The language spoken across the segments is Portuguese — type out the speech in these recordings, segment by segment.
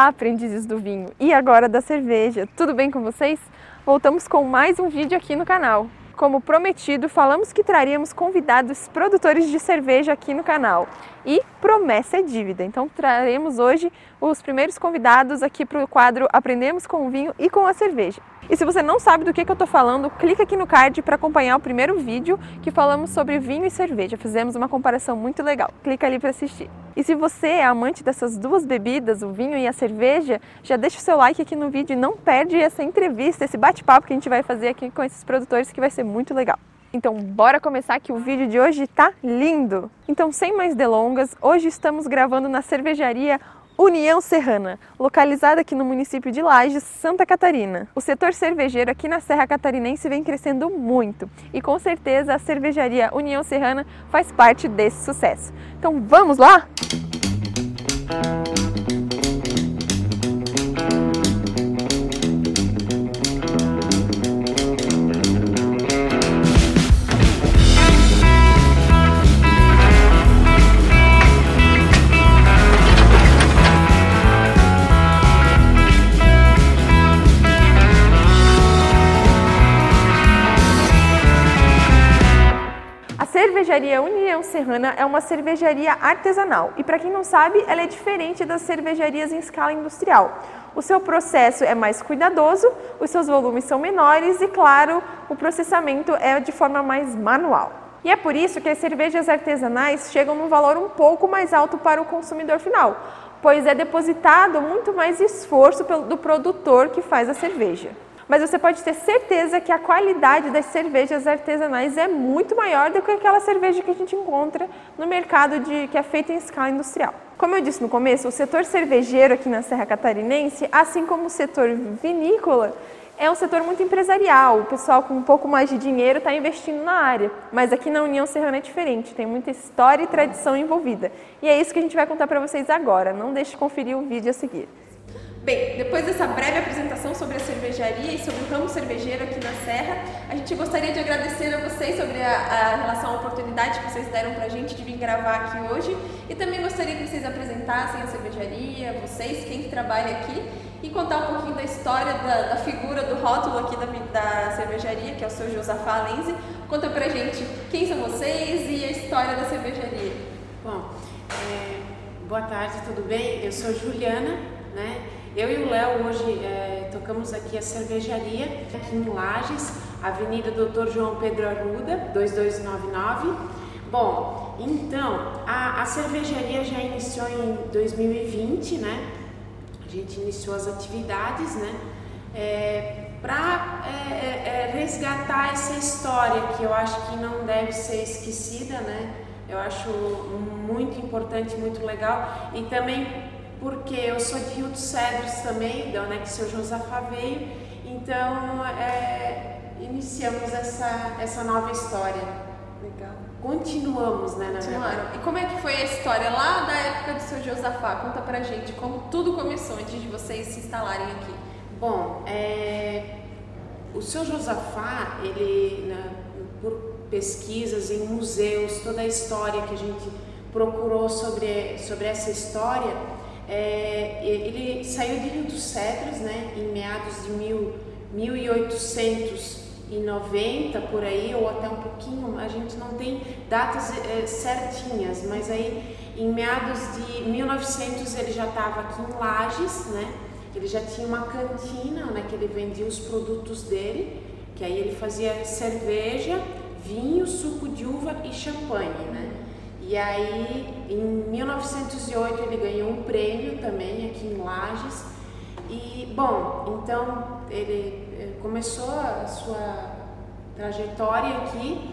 Olá, aprendizes do vinho e agora da cerveja. Tudo bem com vocês? Voltamos com mais um vídeo aqui no canal. Como prometido, falamos que traríamos convidados produtores de cerveja aqui no canal. E promessa é dívida, então traremos hoje os primeiros convidados aqui para o quadro Aprendemos com o Vinho e com a Cerveja. E se você não sabe do que, que eu estou falando, clica aqui no card para acompanhar o primeiro vídeo que falamos sobre vinho e cerveja. Fizemos uma comparação muito legal. Clica ali para assistir. E se você é amante dessas duas bebidas, o vinho e a cerveja, já deixa o seu like aqui no vídeo e não perde essa entrevista, esse bate-papo que a gente vai fazer aqui com esses produtores que vai ser muito legal. Então, bora começar que o vídeo de hoje tá lindo. Então, sem mais delongas, hoje estamos gravando na cervejaria União Serrana, localizada aqui no município de Lages, Santa Catarina. O setor cervejeiro aqui na Serra Catarinense vem crescendo muito e com certeza a cervejaria União Serrana faz parte desse sucesso. Então vamos lá? Música cervejaria União Serrana é uma cervejaria artesanal e, para quem não sabe, ela é diferente das cervejarias em escala industrial. O seu processo é mais cuidadoso, os seus volumes são menores e, claro, o processamento é de forma mais manual. E é por isso que as cervejas artesanais chegam num valor um pouco mais alto para o consumidor final, pois é depositado muito mais esforço do produtor que faz a cerveja mas você pode ter certeza que a qualidade das cervejas artesanais é muito maior do que aquela cerveja que a gente encontra no mercado de, que é feita em escala industrial. Como eu disse no começo, o setor cervejeiro aqui na Serra Catarinense, assim como o setor vinícola, é um setor muito empresarial. O pessoal com um pouco mais de dinheiro está investindo na área. Mas aqui na União Serrana é diferente, tem muita história e tradição envolvida. E é isso que a gente vai contar para vocês agora. Não deixe de conferir o vídeo a seguir. Bem, depois dessa breve apresentação sobre a cervejaria e sobre o ramo cervejeiro aqui na Serra, a gente gostaria de agradecer a vocês sobre a, a relação à oportunidade que vocês deram para a gente de vir gravar aqui hoje e também gostaria que vocês apresentassem a cervejaria, vocês, quem que trabalha aqui e contar um pouquinho da história da, da figura do rótulo aqui da, da, cervejaria, que é o seu Josafá Lenze. Conta pra gente quem são vocês e a história da cervejaria. Bom, é, boa tarde, tudo bem? Eu sou Juliana, né? Eu e o Léo hoje é, tocamos aqui a cervejaria, aqui em Lages, Avenida Doutor João Pedro Arruda, 2299. Bom, então, a, a cervejaria já iniciou em 2020, né? A gente iniciou as atividades, né? É, para é, é, é, resgatar essa história que eu acho que não deve ser esquecida, né? Eu acho muito importante, muito legal e também porque eu sou de Rio dos Cedros também, da onde é que o seu Josafá veio, então é, iniciamos essa, essa nova história. Legal. Continuamos, né, na Continuaram. verdade. E como é que foi a história lá da época do seu Josafá? Conta pra gente como tudo começou antes de vocês se instalarem aqui. Bom, é, o seu Josafá, ele, né, por pesquisas em museus, toda a história que a gente procurou sobre, sobre essa história, é, ele saiu de Rio dos Cedros, né, em meados de mil, 1890 por aí, ou até um pouquinho, a gente não tem datas é, certinhas, mas aí em meados de 1900 ele já estava aqui em Lages, né? Ele já tinha uma cantina, né, que ele vendia os produtos dele, que aí ele fazia cerveja, vinho, suco de uva e champanhe, né? E aí, em 1908, ele ganhou um prêmio também aqui em Lages. E, bom, então ele eh, começou a sua trajetória aqui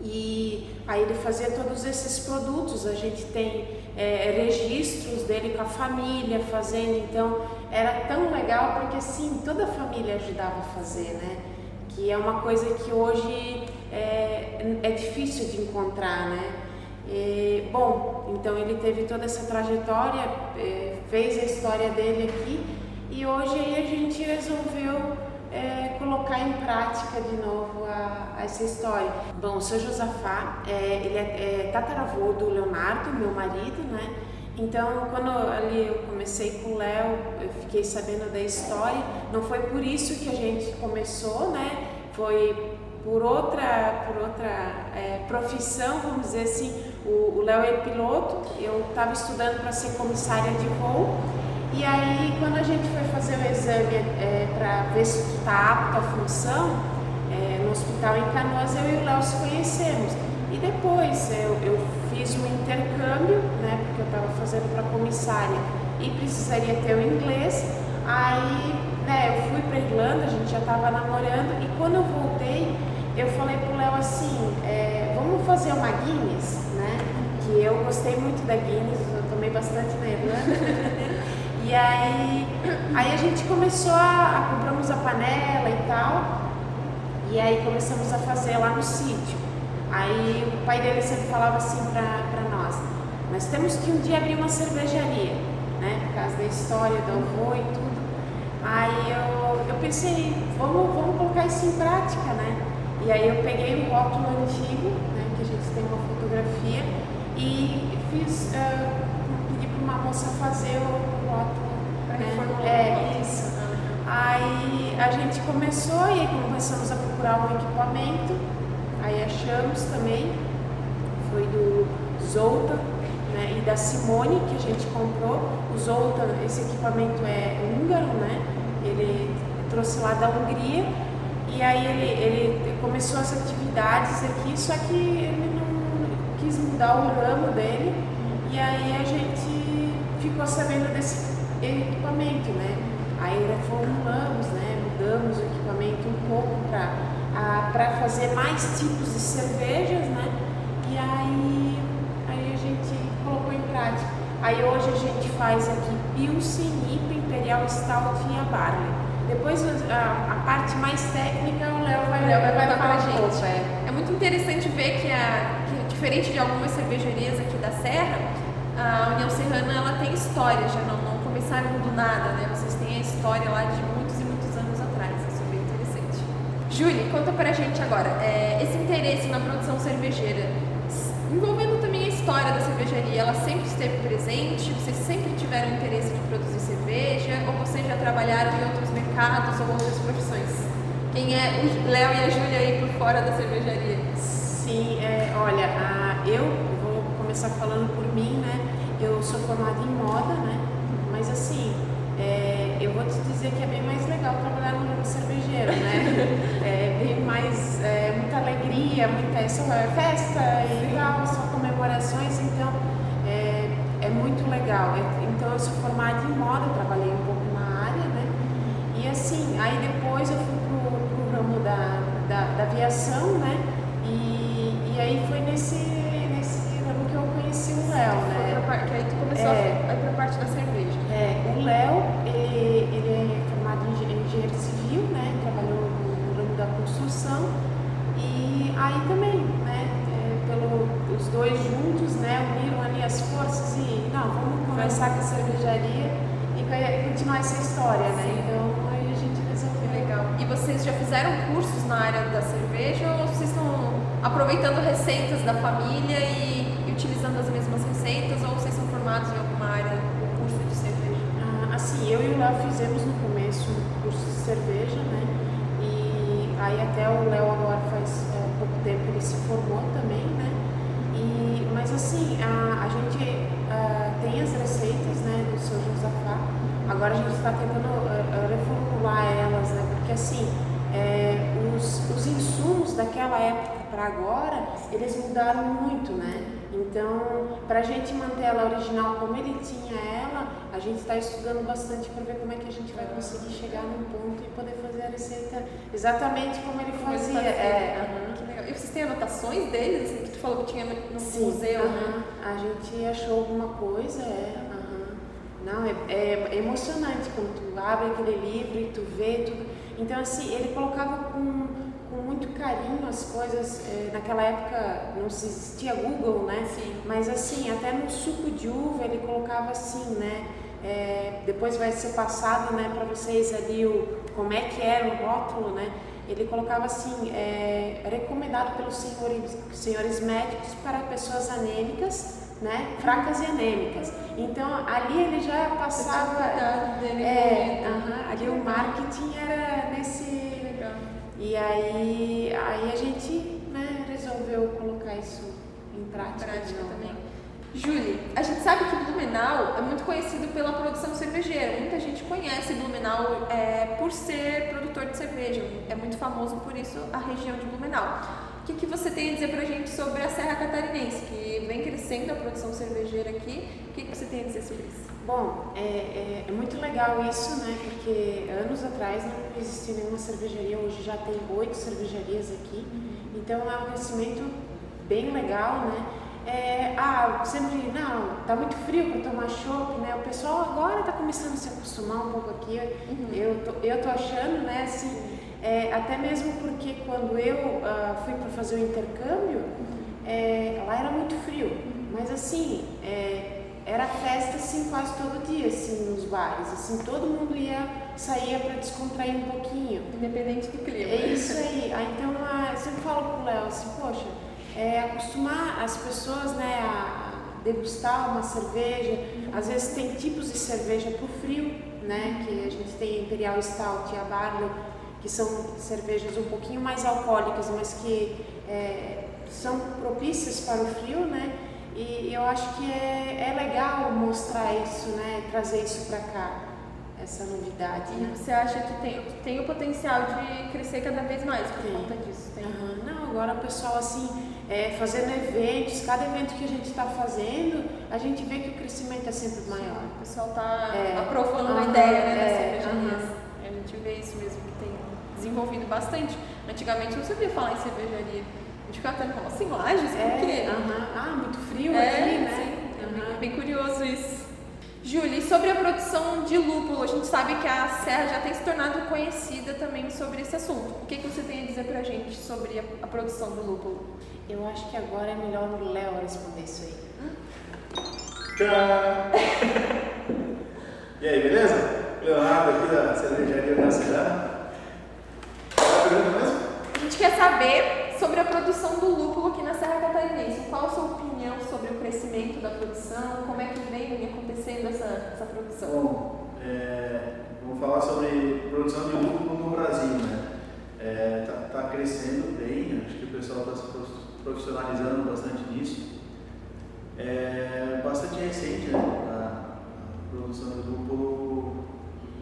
e aí ele fazia todos esses produtos. A gente tem é, registros dele com a família fazendo, então era tão legal porque assim toda a família ajudava a fazer, né? Que é uma coisa que hoje é, é difícil de encontrar, né? E, bom, então ele teve toda essa trajetória, é, fez a história dele aqui e hoje a gente resolveu é, colocar em prática de novo a, a essa história. Bom, o seu Josafá, é, ele é, é tataravô do Leonardo, meu marido, né? Então, quando ali eu comecei com o Léo, eu fiquei sabendo da história. Não foi por isso que a gente começou, né? Foi por outra, por outra profissão, vamos dizer assim. O Léo é piloto, eu estava estudando para ser comissária de voo. E aí, quando a gente foi fazer o exame é, para ver se está apto à função, é, no hospital em Canoas, eu e o Léo se conhecemos. E depois eu, eu fiz um intercâmbio, né, porque eu estava fazendo para comissária e precisaria ter o inglês. Aí, né, eu fui para Irlanda, a gente já estava namorando e quando eu voltei, eu falei pro Léo assim, é, vamos fazer uma Guinness, eu gostei muito da Guinness, eu tomei bastante na Irlanda. e aí, aí a gente começou a, a compramos a panela e tal. E aí começamos a fazer lá no sítio. Aí o pai dele sempre falava assim para nós, nós temos que um dia abrir uma cervejaria, né? Por causa da história do avô e tudo. Aí eu, eu pensei, vamos, vamos colocar isso em prática, né? E aí eu peguei um rótulo antigo, né, que a gente tem uma fotografia, e fiz, uh, pedi para uma moça fazer o rótulo. Né? É, isso. Aí a gente começou e aí começamos a procurar um equipamento Aí achamos também, foi do Zoltan né, e da Simone que a gente comprou. O Zoltan, esse equipamento é húngaro, né? Ele trouxe lá da Hungria e aí ele, ele começou as atividades aqui, só que ele quis mudar o ramo dele e aí a gente ficou sabendo desse equipamento, né? Aí reformulamos, né? Mudamos o equipamento um pouco para fazer mais tipos de cervejas, né? E aí, aí a gente colocou em prática. Aí hoje a gente faz aqui Pilsen, IPA, Imperial Stout e a Barley. Depois a, a, parte mais técnica o Léo vai, Léo vai, vai falar pra gente. É. é. muito interessante ver que, a, diferente de algumas cervejarias aqui da Serra, a União Serrana ela tem história, já não, não começaram do nada, né? Vocês têm a história lá de Julie, conta pra gente agora, é, esse interesse na produção cervejeira, envolvendo também a história da cervejaria, ela sempre esteve presente? Vocês sempre tiveram interesse de produzir cerveja? Ou vocês já trabalharam em outros mercados ou outras profissões? Quem é o Léo e a Júlia aí por fora da cervejaria? Sim, é, olha, a, eu vou começar falando por mim, né? Eu sou formada em moda, né? Mas assim, é, eu vou te dizer que é bem mais legal trabalhar no ramo cervejeiro, né? é bem mais, é, muita alegria, muita é só festa e legal, só comemorações, então é, é muito legal. Então eu sou formada em moda, trabalhei um pouco na área, né? E assim, aí depois eu fui pro, pro ramo da, da, da aviação, né? Aí foi nesse, nesse ramo que eu conheci o Léo, né? Que aí tu começou é, a ir pra parte da cerveja. É, o Léo, ele, ele é formado em engenheiro civil, né? Trabalhou no ramo da construção. E aí também, né? É, pelo, os dois juntos, né? Uniram ali as forças e, não, vamos começar com a cervejaria e continuar essa história, né? Então, aí a gente resolveu. Legal. E vocês já fizeram cursos na área da cerveja ou vocês estão aproveitando receitas da família e, e utilizando as mesmas receitas ou vocês são formados em alguma área assim, eu e o Léo fizemos no começo um curso de cerveja, né? E aí até o Léo agora faz é, pouco tempo ele se formou também, né? E, mas assim, a, a gente a, tem as receitas, né, do seu Josafá. Agora a gente está tentando a, reformular elas, né? Porque assim, é, os, os insumos daquela época para agora, eles mudaram muito, né? Então, para a gente manter ela original como ele tinha ela, a gente está estudando bastante para ver como é que a gente vai conseguir chegar num ponto e poder fazer a receita exatamente como ele fazia. É, uhum. E vocês têm anotações deles, assim, que tu falou que tinha no Sim, museu? Uhum. A gente achou alguma coisa, é. Não, é, é, emocionante quando tu abre aquele livro e tu vê tudo. Então, assim, ele colocava muito carinho as coisas. É, naquela época não se existia Google, né? Sim. Mas assim, até no suco de uva ele colocava assim, né? É, depois vai ser passado, né, para vocês ali o como é que era o rótulo, né? ele colocava assim, é, recomendado pelos senhores, senhores médicos para pessoas anêmicas, né, fracas e anêmicas. Então ali ele já passava, é, uh ali o marketing era nesse e aí, aí a gente né, resolveu colocar isso em prática, prática também. Julie, a gente sabe que Blumenau é muito conhecido pela produção cervejeira. Muita gente conhece Blumenau é, por ser produtor de cerveja. É muito famoso por isso a região de Blumenau. O que, que você tem a dizer para a gente sobre a Serra Catarinense, que vem crescendo a produção cervejeira aqui? O que, que você tem a dizer sobre isso? Bom, é, é, é muito legal isso, né? Porque anos atrás não existia nenhuma cervejaria, hoje já tem oito cervejarias aqui. Uhum. Então é um crescimento bem legal, né? é, ah, sempre, não, tá muito frio para tomar chopp, né? O pessoal agora tá começando a se acostumar um pouco aqui. Uhum. Eu, tô, eu tô achando, né, assim, é, até mesmo porque quando eu uh, fui para fazer o intercâmbio, é, lá era muito frio, mas assim, é, era festa assim quase todo dia, assim, nos bares, assim, todo mundo ia, saía para descontrair um pouquinho. Independente do clima. É isso aí. Ah, então, ah, eu sempre falo pro Léo assim, poxa, é, acostumar as pessoas né, a degustar uma cerveja. Às vezes tem tipos de cerveja para o frio, né, que a gente tem Imperial Stout e a Barley, que são cervejas um pouquinho mais alcoólicas, mas que é, são propícias para o frio, né? E eu acho que é, é legal mostrar isso, né? Trazer isso para cá, essa novidade. E você acha que tem, tem o potencial de crescer cada vez mais por tem. conta disso? Tem. Uhum. Não, agora o pessoal assim é, fazendo eventos, cada evento que a gente está fazendo, a gente vê que o crescimento é sempre maior. O pessoal está é, aprovando a ideia né, é. A gente vê isso mesmo, que tem desenvolvido bastante. Antigamente eu não sabia falar em cervejaria. A gente ficava até como assim, lajes? Por é, quê? Ah, muito frio é, aqui, né? Sim, é bem, bem curioso isso. Júlia, sobre a produção de lúpulo, a gente sabe que a Serra já tem se tornado conhecida também sobre esse assunto. O que, que você tem a dizer pra gente sobre a, a produção do lúpulo? Eu acho que agora é melhor o Léo responder isso aí. Tchau! e aí, beleza? Leonardo aqui da cervejaria da cidade. Qual é a pergunta mesmo? A gente quer saber sobre a produção do lúpulo aqui na Serra Catarinense. Qual a sua opinião sobre o crescimento da produção? Como é que vem acontecendo essa, essa produção? Bom, é, vamos falar sobre produção de lúpulo no Brasil, né? Está é, tá, tá crescendo bem, acho que o pessoal está se profissionalizando bastante nisso. É bastante recente né, a, produção do lúpulo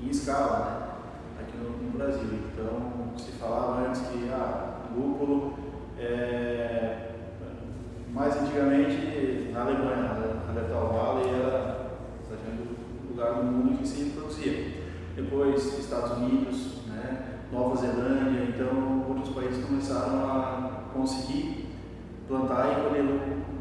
em escala né, aqui no, no, Brasil. Então, se falava antes que ah, lúpulo, é, mais antigamente na Alemanha, na Letal Valley era o lugar do mundo que se produzia. Depois, Estados Unidos, né, Nova Zelândia, então outros países começaram a conseguir plantar e colher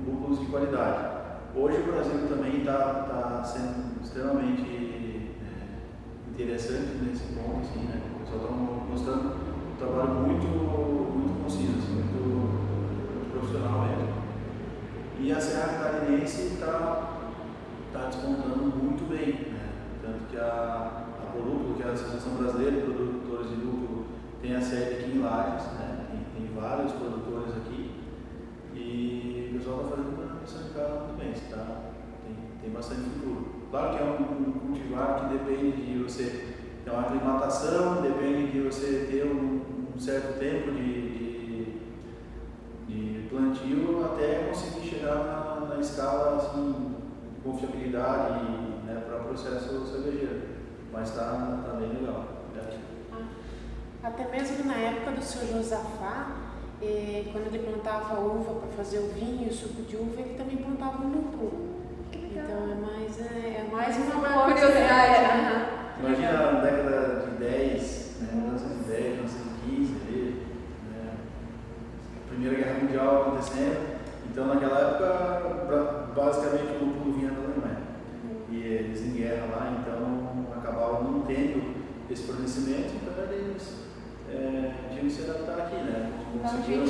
lúpulos de qualidade. Hoje o Brasil também está tá sendo extremamente é, interessante nesse ponto, assim, né? O pessoal está mostrando um trabalho muito, muito conciso, assim, muito, muito profissional mesmo. E a Serra Catarinense está tá despontando muito bem, né? Tanto que a, a Prolúpulo, que é a Associação Brasileira de Produtores de Lúpulo, tem a sede aqui em Lages, né? Tem, tem vários produtores aqui e o pessoal está fazendo uma missão de casa muito bem, tá? tem, tem bastante futuro. Claro que é um cultivar que depende de você ter uma aclimatação, depende de você ter um, um certo tempo de, de, de, plantio até conseguir chegar na, na escala assim, de confiabilidade né, para o processo cervejeiro. Mas está tá bem legal. Né? Até mesmo na época do seu Josafá, e quando ele plantava uva para fazer o vinho, o suco de uva, ele também plantava o lúpulo. Então é mais, é, é mais uma, uma curiosidade. Né? Imagina na década de 10, né, 1910, 1915, né, a Primeira Guerra Mundial acontecendo. Então naquela época, basicamente o lúpulo vinha da Alemanha. E eles em guerra lá, então acabavam não tendo esse fornecimento, então eles é, tinham que se adaptar aqui, né? Conseguiram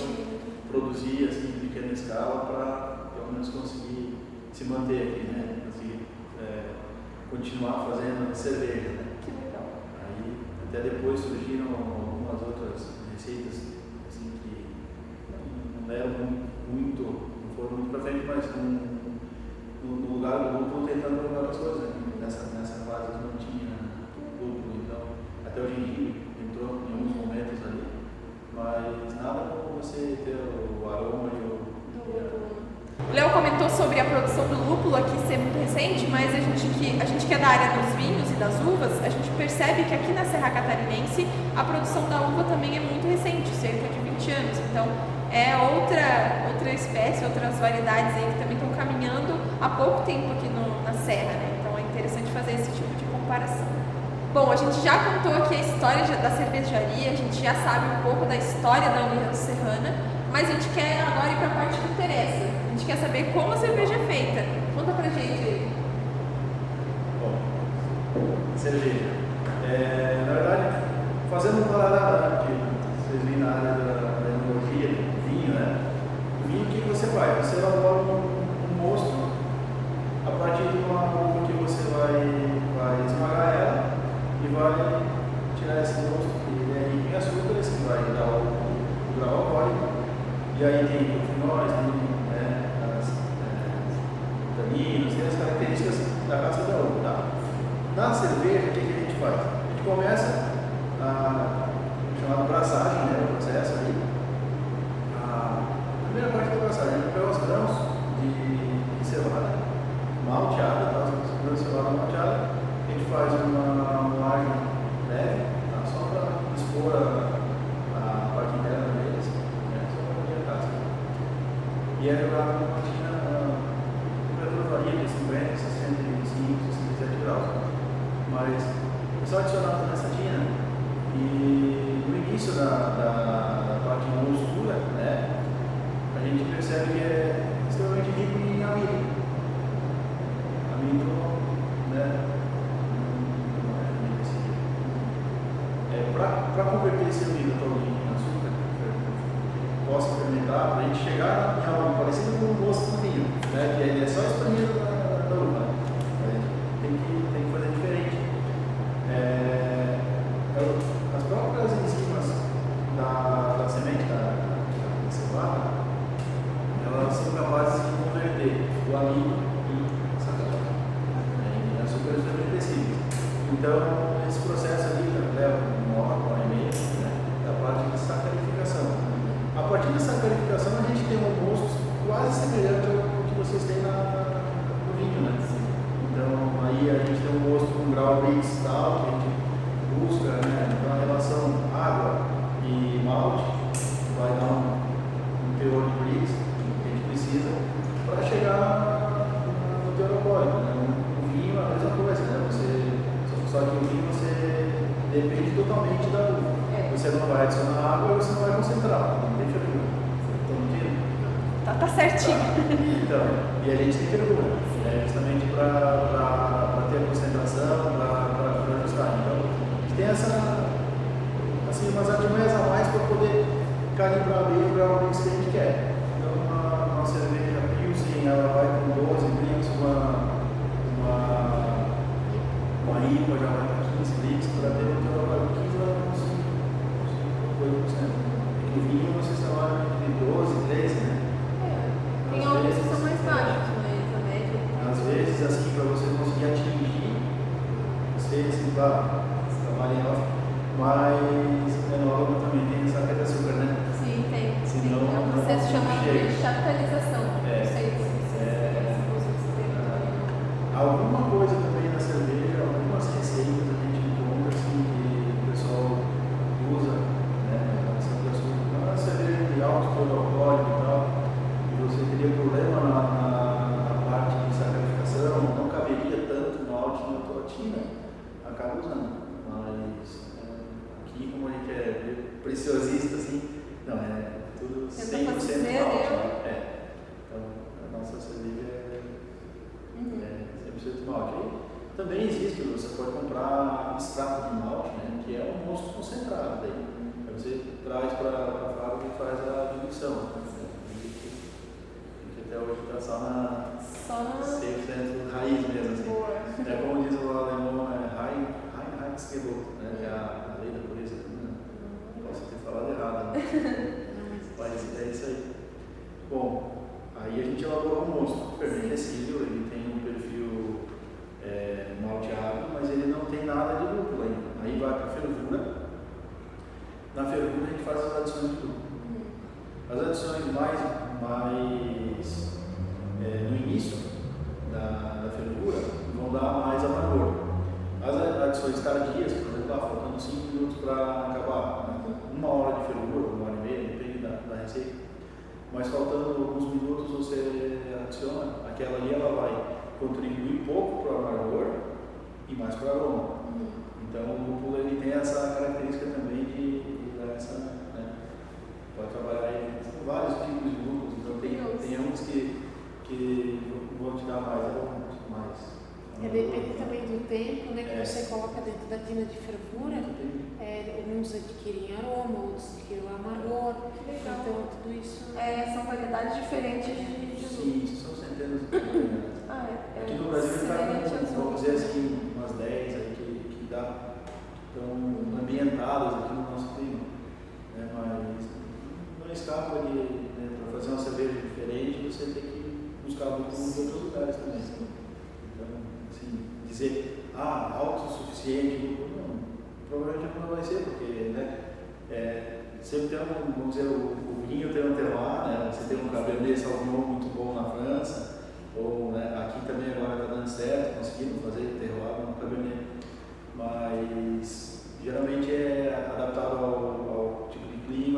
produzir assim, em pequena escala para pelo menos conseguir se manter aqui, né? Continuar fazendo cerveja, né? Que legal. Aí até depois surgiram algumas outras receitas assim, que não deram muito, não foram muito para frente, mas no, no, lugar do lúpulo tentando várias coisas. Né? Nessa, nessa fase que não tinha lúpulo, então até o gengibre entrou em alguns momentos ali, mas nada como você ter o aroma e o. O Léo comentou sobre a produção do lúpulo aqui ser muito recente, mas a gente, que, a gente que é da área dos vinhos e das uvas, a gente percebe que aqui na Serra Catarinense a produção da uva também é muito recente, cerca de 20 anos. Então é outra, outra espécie, outras variedades aí que também estão caminhando há pouco tempo aqui no, na Serra, né? Então é interessante fazer esse tipo de comparação. Bom, a gente já contou aqui a história da cervejaria, a gente já sabe um pouco da história da União Serrana, mas a gente quer agora ir para a parte que interessa. A gente quer saber como a cerveja é feita. Conta pra gente. Bom, cerveja. É, na verdade, fazendo um paralelo aqui, vocês vêm na área da, da enologia, vinho, né? Vinho, o que você faz? Você elabora um, um mosto a partir de uma uva que você vai, vai esmagar ela e vai tirar esse mosto que é rico em açúcares, que vai dar o, o grau alcoólico e aí tem polifenóis, tem né, tem as características da casca da uva. Tá? Na cerveja, o que, que a gente faz? A gente começa a chamada braçagem, né, o processo ali. A primeira parte da braçagem, a gente pega os grãos de, de cevada malteada, tá? os grãos de cevada malteada, a gente faz uma moagem leve, tá? só para expor a e é jogado numa máquina, a temperatura varia de 50, 65, 67 graus. Mas é só adicionar nessa tina e no início da, da, da parte de mostura, né, a gente percebe que é extremamente rico em amido. Amido, né, é, para converter esse amido todo possa fermentar, para a gente chegar em algo parecido com o gosto do vinho, né? que ele é só espremido na, na uva. Né? Tem que, tem que fazer diferente. É, as próprias enzimas da, da semente da, da cevada, elas são capazes de converter o amido em sacarose, né? em açúcares fermentescíveis. Então, esse processo ali leva uma hora, uma hora e meia, né? da parte de sacarificação. A partir dessa clarificação, a gente tem um gosto quase semelhante ao que vocês têm na, no vinho, né? Então, aí a gente tem um gosto com grau Brix tal, que a gente busca, né? Então, a relação água e malte vai dar um, um teor de Brix que a gente precisa para chegar no teor alcoólico, né? O vinho é a mesma coisa, né? Você, só que o vinho você depende totalmente da uva. É. Você não vai adicionar água e você não vai concentrar. Tá, tá certinho. Então, e a gente tem fervura, né, justamente para ter a concentração, para ajustar. Então, a gente tem essa, assim, umas artimanhas a mais para poder calibrar bem o grau que a gente quer. Então, uma, uma cerveja Pilsen, ela vai com 12 bricks, uma, uma, uma IPA já vai com 15 bricks, para ter um 15 vai com 5, 8%. E o vinho vocês trabalham entre 12 e 13, né? Tem alguns que são mais baixos, mas a média. Às vezes, assim, para você conseguir atingir, você, assim, claro,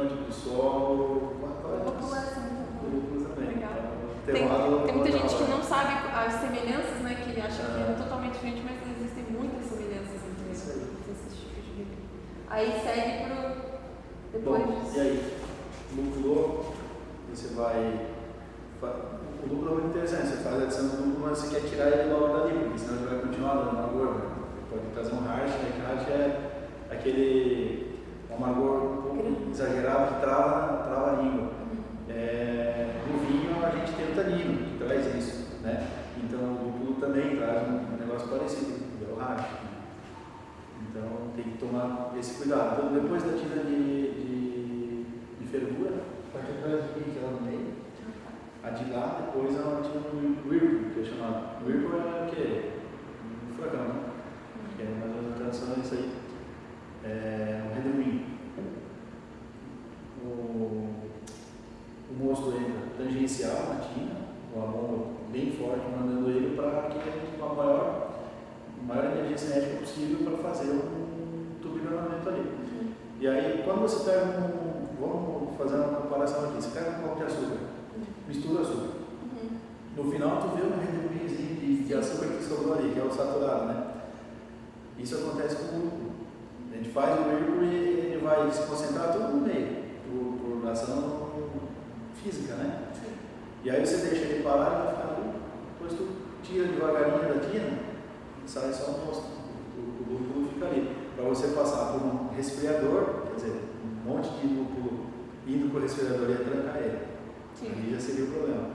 tipo de solo, também. Tem, tem muita gente que não sabe as semelhanças, né, que acha que é totalmente diferente, mas existem muitas semelhanças entre esses tipos de vinho. Aí segue para depois Bom, disso. E aí, lúpulo, você vai o lucro é muito interessante, você faz a adição do lucro, mas você quer tirar ele logo dali, porque senão ele vai continuar dando amargor. Né? Pode trazer um hash, né? Hash é aquele amargor exagerado que trava, trava a língua. É, no vinho a gente tem o tanino, que traz isso. Né? Então o lúpulo também traz um, um negócio parecido, é o hash. Né? Então tem que tomar esse cuidado. Então depois da tira de, de, de fervura, vai ter ela no meio a de lá, depois ela tinha um Whirlpool, que é chamado. Whirlpool é o quê? Um furacão, né? Que é mais ou menos tradução disso aí. É um redemoinho. O, o entra tangencial na tina, com a bomba bem forte, mandando ele para que tenha uma maior, maior energia cinética possível para fazer um turbilhonamento ali. Uhum. E aí, quando você pega um. Vamos fazer uma comparação aqui. Você pega um copo de açúcar mistura açúcar. Uhum. No final, tu vê um redemoinhozinho de, de açúcar que sobrou ali, que é o saturado, né? Isso acontece com o lúpulo. A gente faz o lúpulo e ele vai se concentrar tudo no meio, por, por ação física, né? Sim. E aí você deixa ele parar e vai ficar ali. Depois tu tira devagarinho da tina e sai só o mosto. O, lúpulo fica ali. Para você passar por um resfriador, quer dizer, um monte de lúpulo indo para o resfriador e trancar ele. Sim. Aí já seria o problema.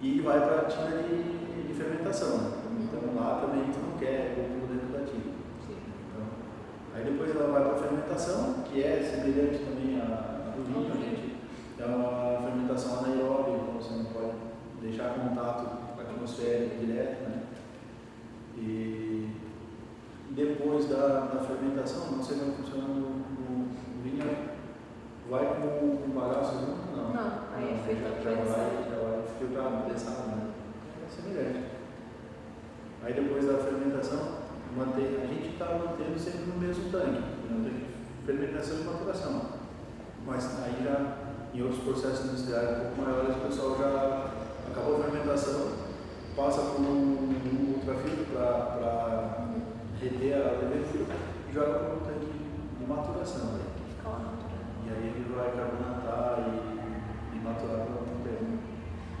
E vai para a tina de, de fermentação. Né? Uhum. Então lá também tu não quer lúpulo dentro da tina. Então, aí depois ela vai para a fermentação, que é semelhante também à do vinho. É uma fermentação anaeróbica, então você não pode deixar contato com a atmosfera direto. Né? E depois da, da fermentação, não sei como funciona no, no, no vinho, vai com o bagaço junto não, aí é feito a prensado. Já vai filtrado, prensado, né? É semelhante. Aí depois da fermentação, mantém, a gente está mantendo sempre no mesmo tanque, no tanque de fermentação e maturação. Mas aí já, em outros processos industriais um pouco maiores, o pessoal já acabou a fermentação, passa por um ultrafiltro para reter a levedura e joga para um tanque de maturação. Né? E aí ele vai carbonatar e natural não tem.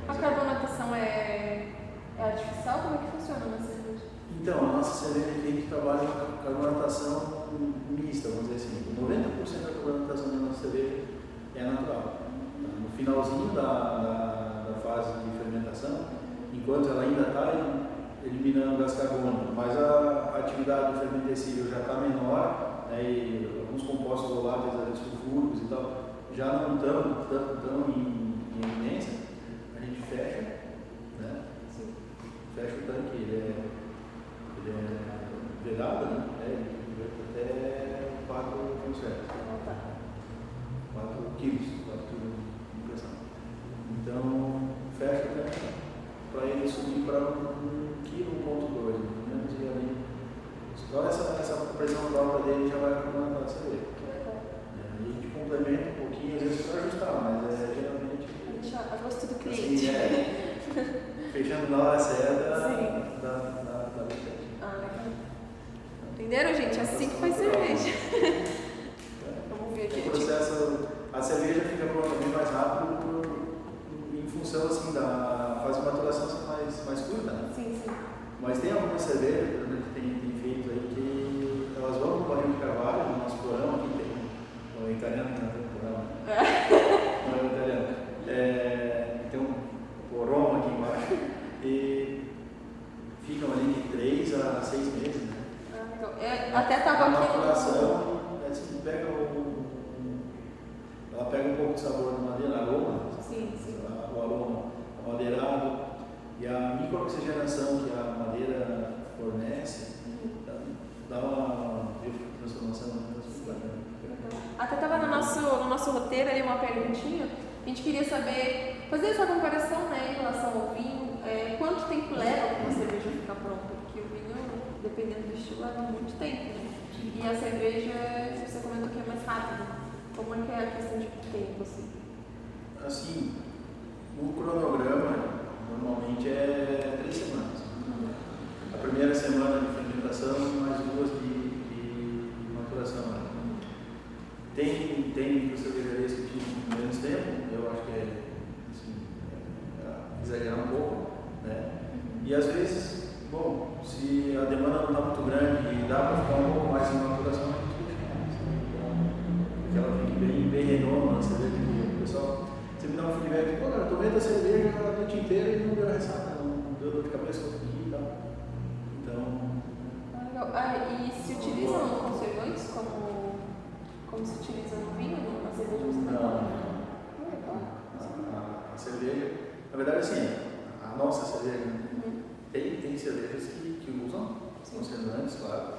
A carbonatação é, é artificial? Como é que funciona na cerveja? Então, a nossa cerveja aqui trabalha com carbonatação mista, vamos dizer assim. 90% da carbonatação da nossa cerveja é natural. Finalzinho da, da, da fase de fermentação, enquanto ela ainda está eliminando gás carbônico, mas a atividade do fermentecível já está menor, né, e alguns compostos voláteis, sulfúricos e tal, já não tão, tão, tão em, em evidência, a gente fecha, né? Sim. Fecha o tanque, ele é, ele é vedado, né? É, até 4 concertos. Então tá. 4 quilos, 4 quilos. Então, fecha tanque para ele subir para 1,2 kg, menos e ali. Só essa, essa pressão própria dele já vai acompanhar a cerveja. Legal. É, a gente complementa um pouquinho, às vezes para ajustar, mas é geralmente. A gosto do Assim, cliente. é, fechando na hora certa da, da vertente. Ah, legal. Entenderam, gente? Assim que faz cerveja. Vamos ver aqui. O processo, a cerveja fica pronta bem mais rápido por- em função assim, da fase de maturação ser mais, mais curta. Né? Sim, sim. Mas tem algumas cervejas por exemplo, que tem, tem feito aí que elas vão no barril de carvalho, no nosso porão aqui tem o italiano que não tem porão, né? não é o italiano. É, tem um porão aqui embaixo e ficam ali de 3 a 6 meses. Né? Ah, legal. É, até tava a aqui no. maturação, é assim, pega o, ela pega um pouco de sabor da madeira, aroma, Sim, sim. a- o aroma amadeirado e a microoxigenação que a madeira fornece dá uma transformação muito bacana. Até estava no nosso, no nosso roteiro ali uma perguntinha. A gente queria saber, fazer essa comparação né, em relação ao vinho, é, quanto tempo leva para uma cerveja ficar pronta? Porque o vinho, dependendo do estilo, leva muito tempo. Né? E a cerveja, você comentou que é mais rápido. Como é que é a questão de tempo? Assim? Assim, o cronograma normalmente é três semanas. A primeira semana de fermentação e mais duas de, de maturação. né? Tem, tem cervejarias que utilizam menos tempo, eu acho que é, assim, é exagerar um pouco, né? E às vezes, bom, se a demanda não está muito grande e dá para ficar um pouco mais em maturação, a gente. Porque ela fique bem, bem renoma na cerveja. que O pessoal sempre dá um feedback, pô, cara, tomei da cerveja a noite inteira e não deu ressaca, não deu dor de cabeça, consegui e tal. Então, Ah, legal. Ah, e se utilizam conservantes como, como se utiliza no vinho, na cerveja? você não. Ah, legal. A, a cerveja, na verdade, assim, a nossa cerveja, Uhum. Cervejas que, que usam Sim. conservantes, claro,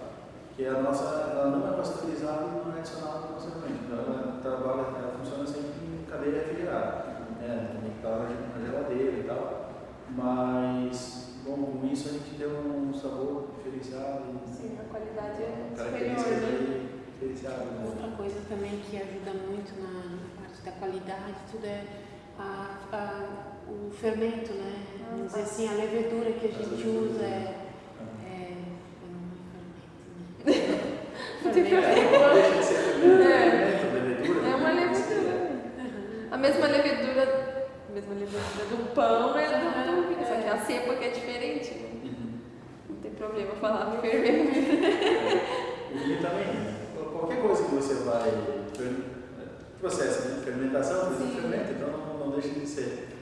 que a nossa, ela não é pasteurizada e não é adicionada conservante, então ela trabalha, ela funciona sempre em cadeia refrigerada, né, tem que estar na geladeira e tal, mas, bom, com isso a gente tem um sabor diferenciado e Sim, a qualidade é superior, né? aí diferenciadas. né? Outra coisa também que ajuda muito na, na parte da qualidade, tudo é a, a- o fermento, né? Vamos dizer assim, a levedura que a gente usa é. é eu não é fermento, né? Não tem Fermento. Não deixa de ser fermento, É. fermento, levedura. É uma né? levedura. A mesma levedura, a mesma levedura do pão é do, do vinho, só que a cepa que é diferente. né? Uhum. Não tem problema falar fermento. O vinho também, né? qualquer coisa que você vai. Processo de fermentação, fermenta, então não, não deixa de ser.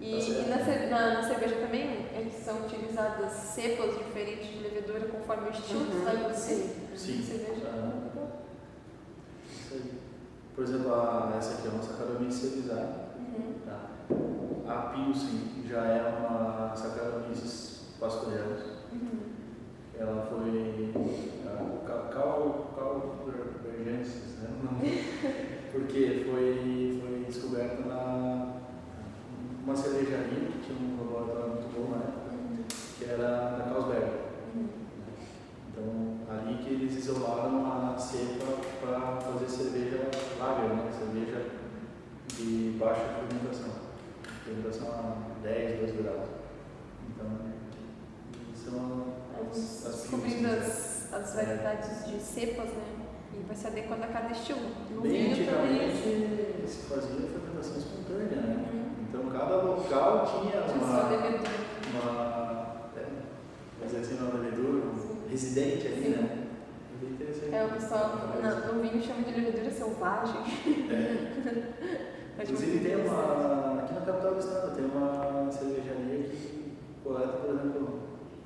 E, e na, na- na cerveja também eles são utilizadas cepas diferentes de levedura conforme o estilo Uhum, produzir? sim. Sim. Cerveja. Ah. Isso aí. Por exemplo, a, essa aqui é uma Saccharomyces cerevisiae. Uhum. Tá? A Pilsen já é uma Saccharomyces pastoriana. Uhum. Ela foi a Cal- Cal né? Porque foi, foi descoberta na uma cervejaria que tinha um laboratório muito bom na época, que era na Carlsberg. Uhum. Então, ali que eles isolaram a cepa para fazer cerveja lager, né? cerveja de baixa fermentação. Fermentação a 10, 12 graus. Então, são as, as Descobrindo pilsens, as, as variedades de cepas, né? E vai se adequando a cada estilo. No Bem vinho também. se fazia fermentação espontânea, né? Uhum. Então cada local tinha uma, uma é, vamos dizer assim, uma levedura, um residente ali, Sim. né? É. É, o pessoal na- no vinho chama de levedura selvagem. É. Inclusive muito tem uma, aqui na capital do estado, tem uma cervejaria que coleta, por exemplo,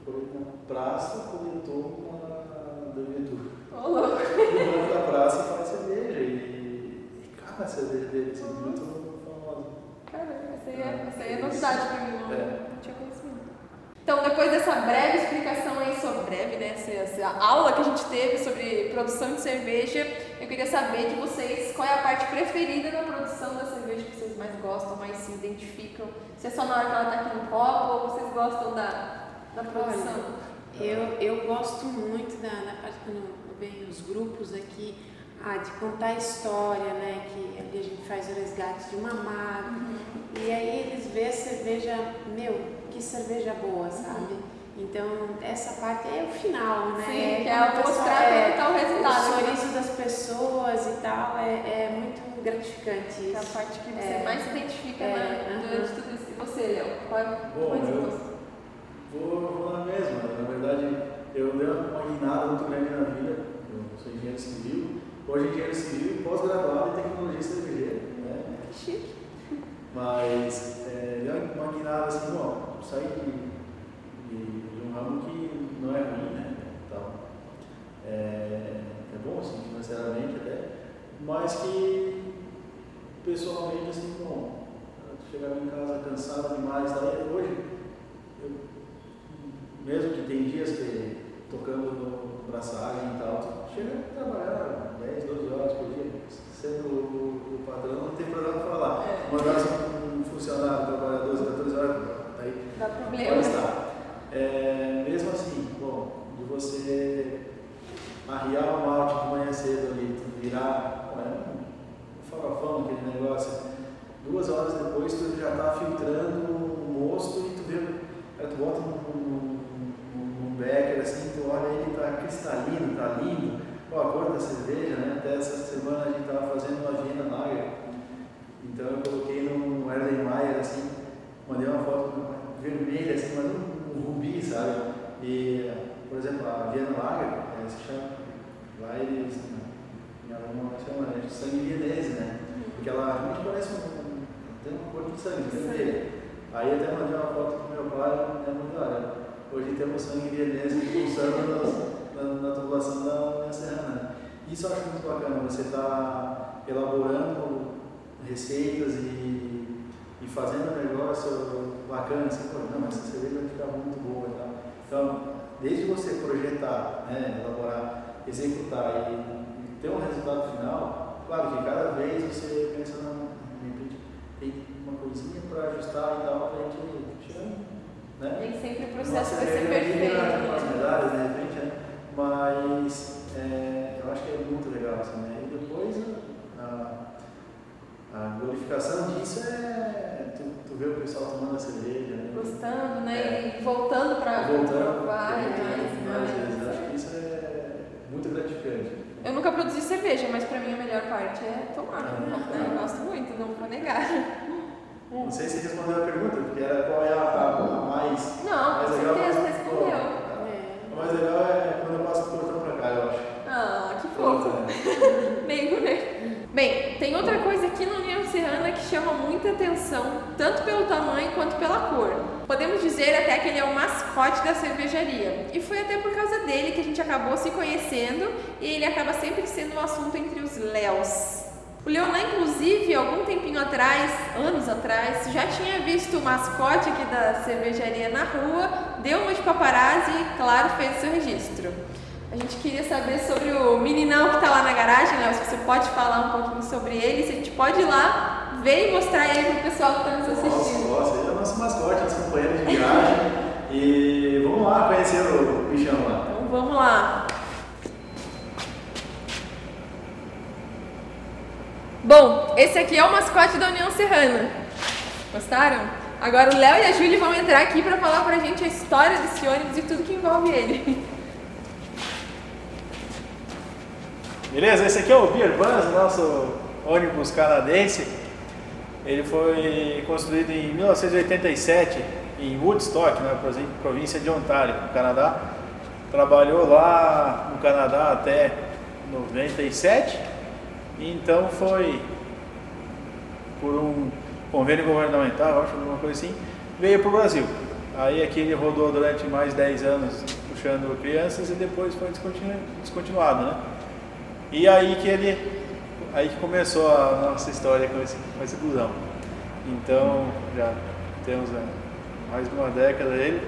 foi na praça, coletou uma levedura. Ô, louco. E volta da praça e faz cerveja. E novidade para mim, não, é. não tinha conhecimento. Então, depois dessa breve explicação aí sobre breve, né, essa, essa, aula que a gente teve sobre produção de cerveja, eu queria saber de vocês qual é a parte preferida da produção da cerveja que vocês mais gostam, mais se identificam. Se é só na hora que ela está aqui no copo ou vocês gostam da, da produção? Olha, eu, eu gosto muito da, da parte quando vem os grupos aqui, ah, de contar a história, né? Que ali a gente faz o resgate de uma marca. Uhum. E aí eles vê a cerveja, meu, que cerveja boa, sabe? Então, essa parte é o final, né? Sim, é, que é mostrar é, como está o resultado. O sorriso das pessoas e tal, é, é muito gratificante isso. É a parte que você é, mais se identifica é, né, durante tudo isso. E você, Léo? Qual é Bom, eu vou, vou na mesma. Na verdade, eu dei uma guinada muito grande na vida. Eu sou engenheiro civil. Hoje, engenheiro civil pós-graduado em tecnologia cervejeira. Né? Que chique. Mas, é, deu uma guinada assim, sair de, de, de, um ramo que não é ruim, né? Então, é, é bom, assim, financeiramente até, mas que pessoalmente, assim, bom, chegava em casa cansado demais, daí hoje, eu, mesmo que tem dias que tocando no braçagem e tal, chega a trabalhar 10, 12 horas por dia, sendo o, o patrão, não tem problema falar. É. Um funcionário trabalhar 12, 14 horas, Aí, Dá problema. Pode estar. É, mesmo assim, bom, de você arriar o malte de manhã cedo ali, virar é, um farofão, aquele negócio, duas horas depois tu já está filtrando o mosto e tu vê, aí tu bota um, um, becker assim, tu olha ele está cristalino, está lindo, Pô, a cor da cerveja, né? Até essa semana a gente estava fazendo uma Viena Lager, então eu coloquei no Erlenmeyer assim, mandei uma foto vermelha, assim, mas um, um rubi, sabe? E, por exemplo, a Viena Lager, é, se chama, lá eles, em alemão, chama né, de sangue vienese, né? Porque ela realmente parece um, tem uma cor de sangue, vermelho. Aí até mandei uma foto pro meu pai, né, mandei, olha, hoje temos sangue vienese pulsando na, na, na tubulação da minha serrana. Isso eu acho muito bacana, você está elaborando receitas e e fazendo um negócio bacana, assim, pô, não, essa cerveja vai ficar muito boa e tal. Então, desde você projetar, né, elaborar, executar e, e ter um resultado final, claro que cada vez você pensa, não, de repente tem uma coisinha para ajustar e tal, para a gente chegar, né? Nem sempre o processo vai ser perfeito. Né? medalhas, de repente, né? Mas é, eu acho que é muito legal, assim, né? E depois a, a glorificação disso é tu, tu vê o pessoal tomando a cerveja, né? Gostando, né? É. E voltando para provar mais, mais, mais. Acho que isso é muito gratificante. Eu nunca produzi cerveja, mas para mim a melhor parte é tomar. Ah, né? Eu gosto muito, não vou negar. Não sei se respondeu a pergunta, porque era qual é a, a, mais. Não, mais com legal, certeza respondeu. É. O mais legal é quando eu passo o portão para cá, eu acho. Ah, que fofo. Meio, né? Bem, tem outra coisa aqui no União Serrana que chama muita atenção, tanto pelo tamanho quanto pela cor. Podemos dizer até que ele é o mascote da cervejaria. E foi até por causa dele que a gente acabou se conhecendo e ele acaba sempre sendo um assunto entre os Léos. O Leonan, inclusive, algum tempinho atrás, anos atrás, já tinha visto o mascote aqui da cervejaria na rua, deu uma de paparazzi e, claro, fez o seu registro. A gente queria saber sobre o meninão que está lá na garagem, Léo, se você pode falar um pouquinho sobre ele, se a gente pode ir lá ver e mostrar ele para o pessoal que está nos assistindo. Nossa, nossa, ele é o nosso mascote, nosso companheiro de viagem. e vamos lá conhecer o bichão lá. Então vamos lá. Bom, esse aqui é o mascote da União Serrana. Gostaram? Agora o Léo e a Júlia vão entrar aqui para falar para a gente a história desse ônibus e tudo que envolve ele. Beleza? Esse aqui é o Beer Bus, nosso ônibus canadense. Ele foi construído em 1987 em Woodstock, na província de Ontário, no Canadá. Trabalhou lá no Canadá até 97. Então foi por um convênio governamental, acho alguma coisa assim, veio para o Brasil. Aí aqui ele rodou durante mais 10 anos puxando crianças e depois foi descontinuado, né? E aí que ele, aí que começou a nossa história com esse, com esse busão. Então, já temos é, mais de uma década ele,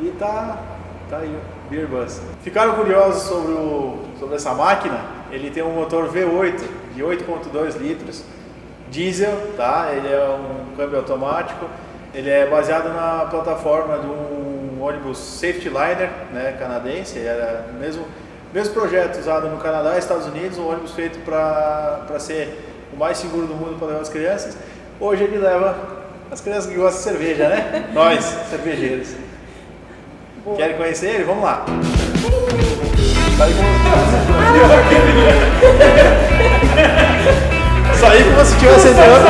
e tá, tá aí o Beer Bus. Ficaram curiosos sobre, o, sobre essa máquina? Ele tem um motor V8 de 8.2 litros, diesel, tá? Ele é um câmbio automático, ele é baseado na plataforma de um ônibus Safety Liner, né, canadense, era o mesmo, mesmo projeto usado no Canadá e Estados Unidos, um ônibus feito para ser o mais seguro do mundo para levar as crianças. Hoje ele leva as crianças que gostam de cerveja, né? Nós, cervejeiros. Boa. Querem conhecer ele? Vamos lá. Sair como se tivesse entrando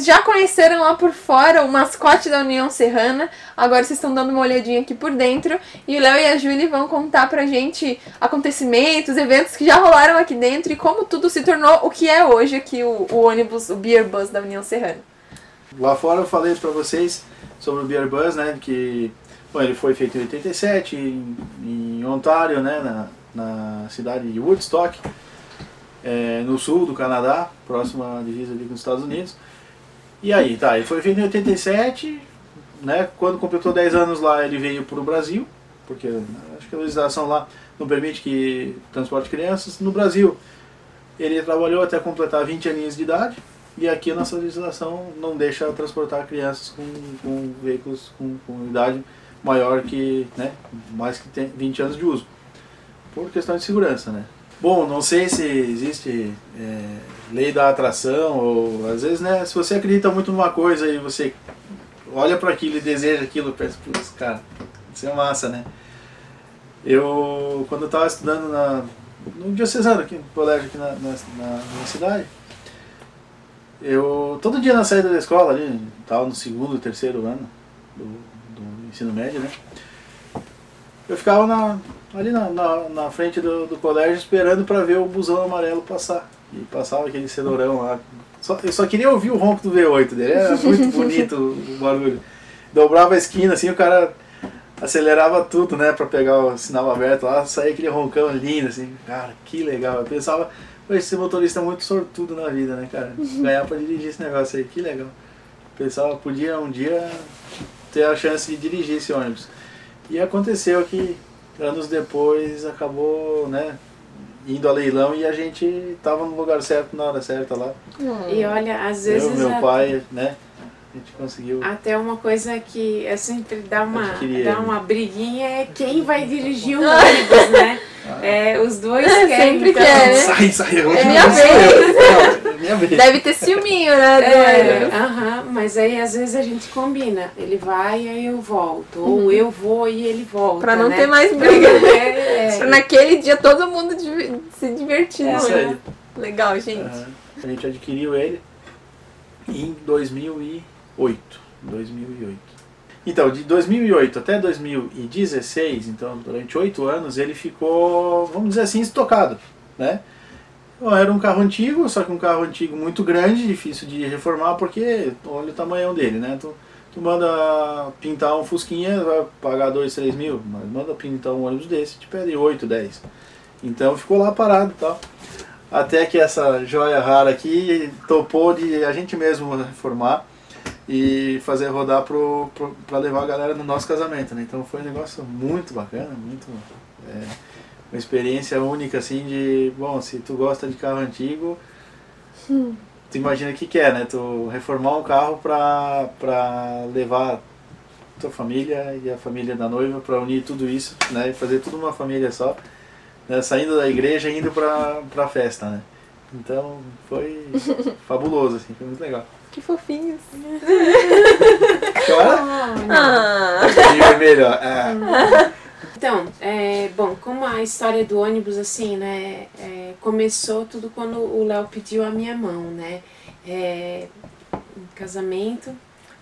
vocês já conheceram lá por fora o mascote da União Serrana, agora vocês estão dando uma olhadinha aqui por dentro e o Léo e a Julie vão contar pra gente acontecimentos, eventos que já rolaram aqui dentro e como tudo se tornou o que é hoje aqui o, o ônibus, o Beer Bus da União Serrana. Lá fora eu falei para vocês sobre o Beer Bus, né, que bom, ele foi feito em 87 em, em Ontário, né, na, na cidade de Woodstock, é, no sul do Canadá, próximo à divisa ali com os Estados Unidos. E aí, tá, ele foi feito em 87, né, quando completou 10 anos lá ele veio para o Brasil, porque acho que a legislação lá não permite que transporte crianças. No Brasil, ele trabalhou até completar 20 aninhos de idade, e aqui a nossa legislação não deixa transportar crianças com, com veículos com, com, idade maior que, né, mais que tem 20 anos de uso, por questão de segurança, né. Bom, não sei se existe é, lei da atração ou às vezes, né, se você acredita muito numa coisa e você olha para aquilo e deseja aquilo, pensa, putz, cara, isso é massa, né? Eu, quando eu estava estudando na, no diocesano aqui no colégio aqui na, na, na, na cidade, eu todo dia na saída da escola ali, estava no segundo, terceiro ano do, do ensino médio, né? Eu ficava na, ali na, na, na frente do, do colégio esperando para ver o busão amarelo passar. E passava aquele cenourão lá. Só, eu só queria ouvir o ronco do V8 dele, era muito bonito o barulho. Dobrava a esquina assim, o cara acelerava tudo, né, para pegar o sinal aberto lá, saía aquele roncão lindo assim. Cara, que legal. Eu pensava, esse motorista é muito sortudo na vida, né, cara? Ganhar para dirigir esse negócio aí, que legal. Pensava, podia um dia ter a chance de dirigir esse ônibus. E aconteceu que anos depois acabou, né, indo a leilão e a gente estava no lugar certo na hora certa lá. E olha, às vezes. Eu, meu pai, né? A gente conseguiu. Até uma coisa que é sempre dá uma, dá uma briguinha é quem vai dirigir o ônibus, né? Ah. É, os dois querem. Sempre então, quer, né? Sai, sai, é minha vez. Minha vez. Deve ter ciúminho, né? É, aham, mas aí às vezes a gente combina. Ele vai e aí eu volto. Uhum. Ou eu vou e ele volta. Pra não né? ter mais briga. É, é. Naquele dia todo mundo se divertindo. É isso aí. Legal, gente. Uhum. A gente adquiriu ele em 2000 2008. 2008. Então, de 2008 até 2016, então durante oito anos, ele ficou, vamos dizer assim, estocado, né? Era um carro antigo, só que um carro antigo muito grande, difícil de reformar, porque olha o tamanhão dele, né? Tu, tu manda pintar um Fusquinha, vai pagar 2, 3 mil, mas manda pintar um ônibus desse, te pede 8, 10. Então ficou lá parado tal. Até que essa joia rara aqui topou de a gente mesmo reformar e fazer rodar para levar a galera no nosso casamento, né? Então foi um negócio muito bacana, muito é, uma experiência única assim de, bom, se tu gosta de carro antigo, hum. tu imagina o que quer, é, né? Tu reformar um carro para para levar tua família e a família da noiva para unir tudo isso, né? E fazer tudo uma família só, né? saindo da igreja e indo para para festa, né? Então foi fabuloso assim, foi muito legal. Que fofinhos. Chora? Ah. É melhor. Ah. Então, é, bom, como a história do ônibus, assim, né, é, começou tudo quando o Léo pediu a minha mão, né, é, um casamento,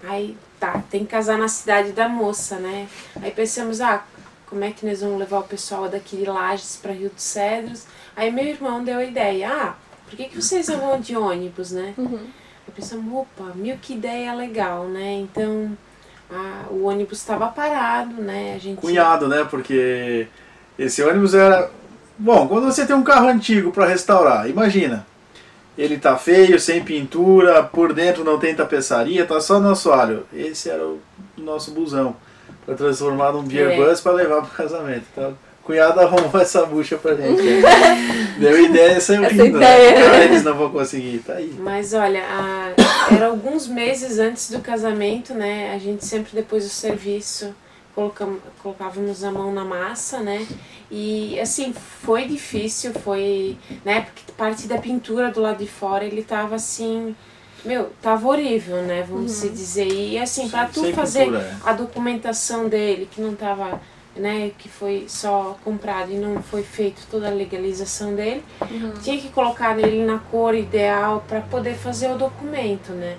aí tá, tem que casar na cidade da moça, né, aí pensamos, ah, como é que nós vamos levar o pessoal daqui de Lages para Rio dos Cedros, aí meu irmão deu a ideia, ah, por que, que vocês não vão de ônibus, né, uhum. Eu pensamos, opa, mil que ideia legal, né? Então a, o ônibus estava parado, né? A gente... Cunhado, né? Porque esse ônibus era. Bom, quando você tem um carro antigo para restaurar, imagina. Ele tá feio, sem pintura, por dentro não tem tapeçaria, tá só no assoalho. Esse era o nosso busão. Para transformar num beer É. bus para levar pro casamento. Então, cunhado arrumou essa bucha pra gente. Deu ideia, saiu Essa lindo. ideia. Né? Ah, Eles não vão conseguir, tá aí. Mas olha, a- era alguns meses antes do casamento, né? A gente sempre depois do serviço colocam- colocávamos a mão na massa, né? E assim, foi difícil, foi, né? Porque parte da pintura do lado de fora ele tava assim, meu, tava horrível, né? Vamos se dizer. E assim, para tu fazer pintura, é. a documentação dele, que não tava, né, que foi só comprado e não foi feito toda a legalização dele, tinha que colocar ele na cor ideal para poder fazer o documento, né?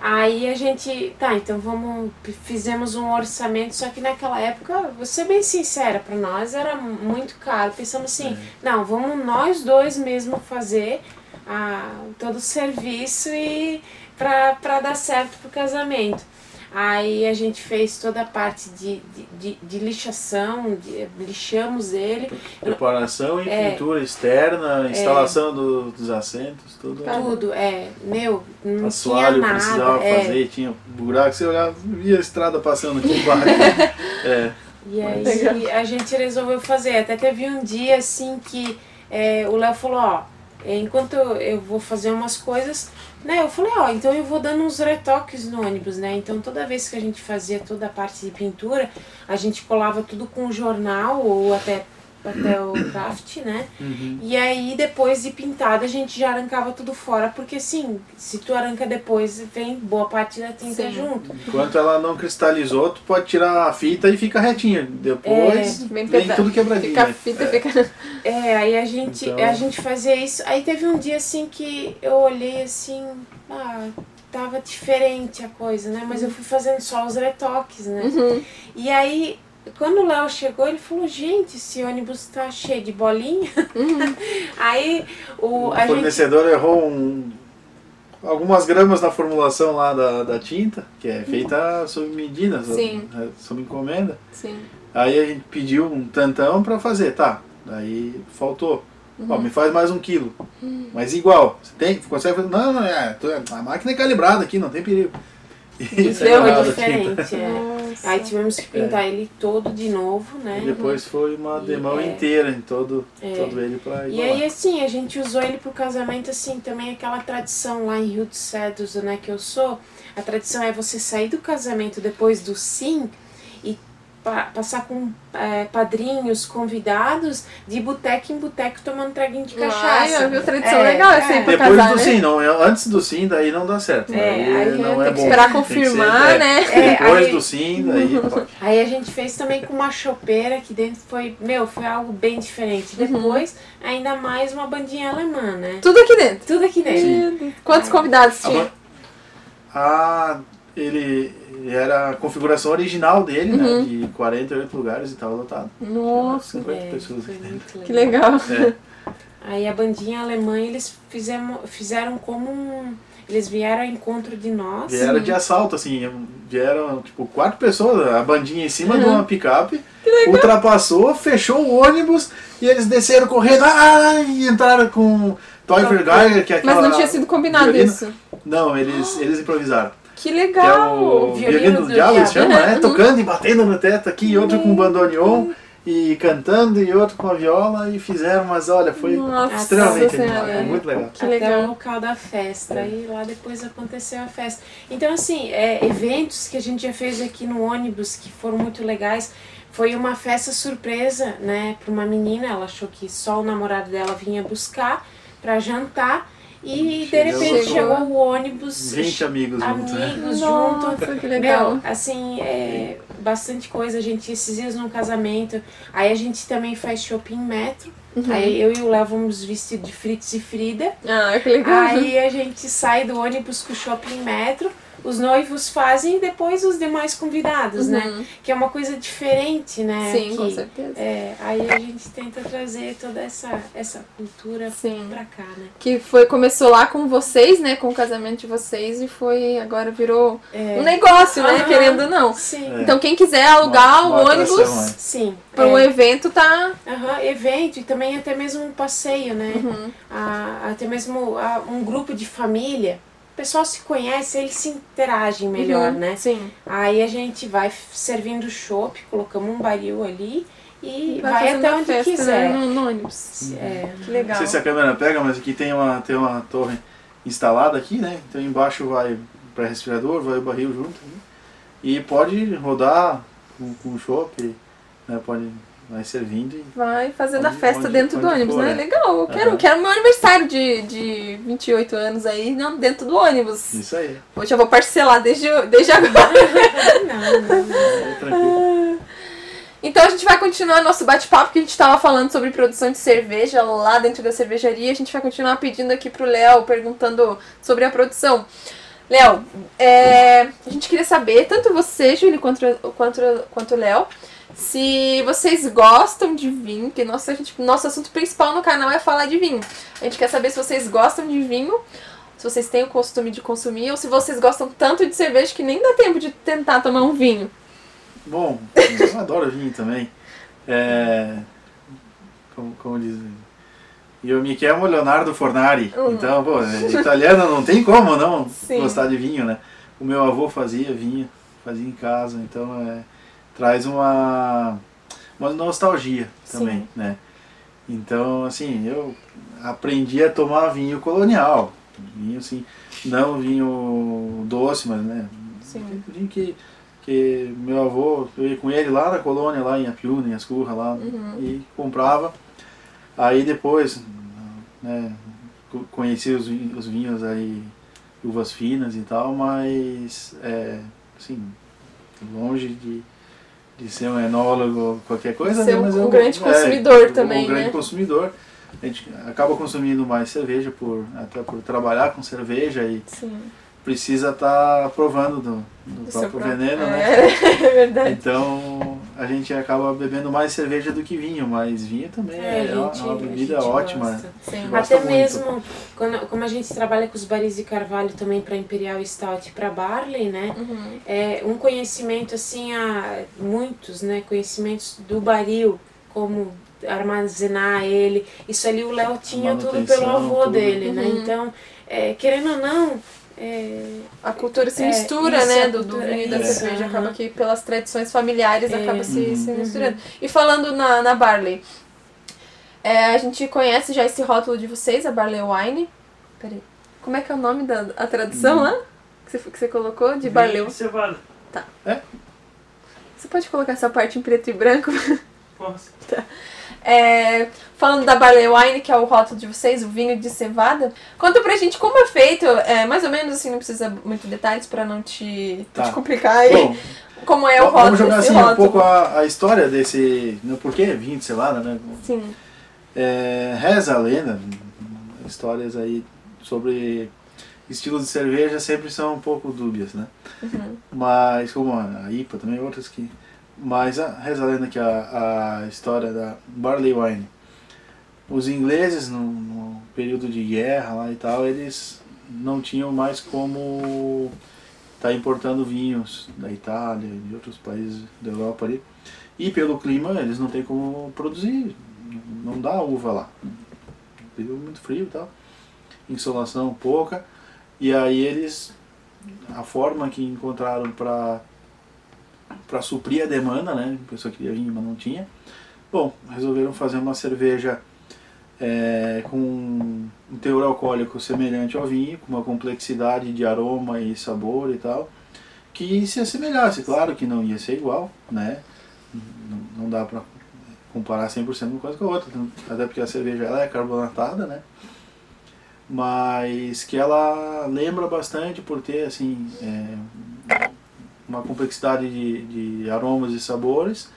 Aí a gente, tá, então vamos, fizemos um orçamento, só que naquela época, vou ser bem sincera, para nós era muito caro. Pensamos assim, não, vamos nós dois mesmo fazer a, todo o serviço e para dar certo pro casamento. Aí a gente fez toda a parte de, de, de, de lixação, de, lixamos ele, Preparação e É. pintura externa, instalação do- dos assentos, tudo. tudo, é, meu, não Assoalho tinha nada. precisava é. fazer, tinha buraco, você olhava, via a estrada passando aqui embaixo. é, E aí a gente resolveu fazer. Até teve um dia assim que é, o Léo falou, ó, é, enquanto eu vou fazer umas coisas, né? Eu falei, ó, então eu vou dando uns retoques no ônibus, né? Então toda vez que a gente fazia toda a parte de pintura, a gente colava tudo com jornal ou até até o craft, né? E aí depois de pintado a gente já arrancava tudo fora, porque assim, se tu arranca depois, vem boa parte da tinta Sim. junto. enquanto ela não cristalizou, tu pode tirar a fita e fica retinha. Depois Bem vem pesado. tudo quebradinho. Fica a né? fita, fica. É, aí a gente, Então- a gente fazia isso. Aí teve um dia assim que eu olhei assim, ah, tava diferente a coisa, né? Mas eu fui fazendo só os retoques, né? Uhum. E aí, quando o Léo chegou, ele falou, gente, esse ônibus tá cheio de bolinha. aí o, O a gente. fornecedor errou um- algumas gramas na formulação lá da, da tinta, que é feita sob medida, sob, é, sob encomenda. Sim. Aí a gente pediu um tantão pra fazer, tá. Daí faltou. Ó, Uhum. me faz mais um quilo. Mas igual. Você tem? Consegue fazer? Não, não, é. A máquina é calibrada aqui, não tem perigo. E Deu a tinta. diferente, é. Aí tivemos que pintar ele todo de novo, né? E depois foi uma E demão é. inteira em todo, É. todo ele pra E igualar. aí, assim, a gente usou ele pro casamento, assim, também aquela tradição lá em Rio de Cedros, né, que eu sou. A tradição é você sair do casamento depois do sim e pa- passar com é, padrinhos, convidados, de boteco em boteco tomando traguinho de cachaça. Ai, viu? Tradição É, legal essa é. aí pra Depois casar, do né? sim, não, é- antes do sim, daí não dá certo. É, daí aí não tem é que bom. esperar Tem que confirmar, ser- é, né? É, Depois aí- do sim, daí pode. Aí a gente fez também com uma chopeira que dentro foi, meu, foi algo bem diferente. Uhum. Depois, ainda mais uma bandinha alemã, né? Tudo aqui dentro. Tudo aqui dentro. Deus. Quantos convidados A tinha? Ah, ele era a configuração original dele, né? De 48 lugares e estava lotado. Uhum. Nossa, 50 É, pessoas dentro. que legal. É. Aí a bandinha alemã, eles fizeram, fizeram como um... Eles vieram ao encontro de nós. Vieram de assalto, assim, vieram tipo quatro pessoas, a bandinha em cima Uhum. de uma picape, ultrapassou, fechou o ônibus e eles desceram correndo ah, e entraram com Toiver Geiger, que é aquela. Mas não tinha sido combinado violino. isso. Não, eles, eles improvisaram. Que Que é legal. o violino violino do do diabo, diabo. chamam, né? Tocando e batendo no teto aqui, e outro com bandoneon e cantando, e outro com a viola, e fizeram, mas olha, foi Nossa extremamente animado, foi muito legal. Que até legal. o local da festa. E lá depois aconteceu a festa. Então, assim, é, eventos que a gente já fez aqui no ônibus que foram muito legais. Foi uma festa surpresa, né, para uma menina. Ela achou que só o namorado dela vinha buscar para jantar. E de repente Chegou. o ônibus. 20 amigos juntos, né? amigos junto. Nossa, que legal. Meu, assim, é bastante coisa. A gente esses dias num casamento. Aí a gente também faz shopping metro. Uhum. Aí eu e o Léo vamos vestidos de Fritz e Frida. Ah, que legal. Aí a gente sai do ônibus com o shopping metro, os noivos fazem e depois os demais convidados, né? Uhum. Que é uma coisa diferente, né? Sim, que, com certeza. É, aí a gente tenta trazer toda essa, essa cultura Sim. pra cá, né? Que foi, começou lá com vocês, né? Com o casamento de vocês e foi, agora virou um negócio, né? Aham. Querendo ou não. Sim, É. Então quem quiser alugar Uma- o uma ônibus atração, é. sim. para um é. evento tá. Aham, evento e também até mesmo um passeio, né? Uhum. A- até mesmo a- um grupo de família. O pessoal se conhece, eles se interagem melhor, Uhum, né? Sim. Aí a gente vai servindo chopp, colocamos um baril ali e Vai, vai, fazendo até onde festa, quiser. né? No, no ônibus. É, Que Não legal. sei se a câmera pega, mas aqui tem uma, tem uma torre instalada aqui, né? Então embaixo vai pré-respirador, vai o barril junto. né? E pode rodar com, com o chopp, né? Pode vai servindo e Vai fazendo a Onde- festa onde- dentro do onde ônibus, for, né? é. Legal. Eu quero, Aham. quero meu aniversário de, de 28 anos aí, não, dentro do ônibus. isso aí. Hoje eu vou parcelar desde, desde agora. não, não, não. É tranquilo. Então a gente vai continuar nosso bate-papo que a gente estava falando sobre produção de cerveja lá dentro da cervejaria. A gente vai continuar pedindo aqui pro Léo, perguntando sobre a produção. Léo, é, a gente queria saber, tanto você, Júlio, quanto, quanto, quanto o Léo, se vocês gostam de vinho, que gente, nosso assunto principal no canal é falar de vinho. A gente quer saber se vocês gostam de vinho, se vocês têm o costume de consumir, ou se vocês gostam tanto de cerveja que nem dá tempo de tentar tomar um vinho. Bom, eu adoro vinho também. É, como, como diz. Eu me chamo Leonardo Fornari. Hum. Então, pô, é italiano não tem como não Sim. gostar de vinho, né? O meu avô fazia vinho, fazia em casa, então é, traz uma, uma nostalgia também, Sim. né? Então, assim, eu aprendi a tomar vinho colonial. Vinho, assim, não vinho doce, mas, né? Sim. Vinho que, que meu avô, eu ia com ele lá na colônia, lá em Apiúna, em Ascurra, lá, Uhum. e comprava. Aí depois, né, co- conheci os, os vinhos aí, uvas finas e tal, mas, é, assim, longe de, de ser um enólogo, qualquer coisa. Ser né, um- mas um eu- grande consumidor um- também, Um grande né? consumidor. A gente acaba consumindo mais cerveja, por, até por trabalhar com cerveja e Sim. precisa estar provando do, do próprio- veneno, né? É, é verdade. Então a gente acaba bebendo mais cerveja do que vinho, mas vinho também é, É, uma- gente- uma a bebida gente ótima. gosta. Sim. Gosta Até muito. mesmo, quando, como a gente trabalha com os baris de carvalho também para Imperial Stout e para Barley, né? Uhum. É um conhecimento assim, a muitos, né? Conhecimentos do baril, como armazenar ele. Isso ali o Léo tinha tudo pelo avô tudo. dele, né? Uhum. Então, é, querendo ou não, é, A cultura se É, mistura, isso, né? a Do, do cultura- vinho e da isso, cerveja. aham. Acaba que pelas tradições familiares É. acaba se, Uhum. se misturando. E falando na, na Barley, é, a gente conhece já esse rótulo de vocês, a Barley Wine. Peraí. Como é que é o nome da a tradução Uhum. lá? Que você, que você colocou? De Barley. Vinho cevada. Você pode colocar essa parte em preto e branco? Posso. É, falando da Barley Wine, que é o rótulo de vocês, o vinho de cevada. Conta pra gente como é feito, é, mais ou menos assim, não precisa muito detalhes pra não te, Tá. te complicar aí. Bom, como é o rótulo, vamos jogar assim um rótulo. pouco a, a história desse. Né, por que vinho de cevada, né? Sim. É, reza a lenda, histórias aí sobre estilos de cerveja sempre são um pouco dúbias, né? Uhum. Mas, como a IPA também, outras que. Mas a, reza a lenda que a, a história da Barley Wine. Os ingleses, no, no período de guerra lá e tal, eles não tinham mais como estar importando vinhos da Itália e de outros países da Europa ali. E pelo clima, eles não têm como produzir, não dá uva lá. Período muito frio e tal, insolação pouca. E aí eles, a forma que encontraram para para suprir a demanda, né? A pessoa queria vinho, mas não tinha. Bom, resolveram fazer uma cerveja é, com um teor alcoólico semelhante ao vinho, com uma complexidade de aroma e sabor e tal, que se assemelhasse. Claro que não ia ser igual, né? Não, não dá para comparar 100% uma coisa com a outra, até porque a cerveja ela é carbonatada, né? Mas que ela lembra bastante por ter assim é, uma complexidade de, de aromas e sabores,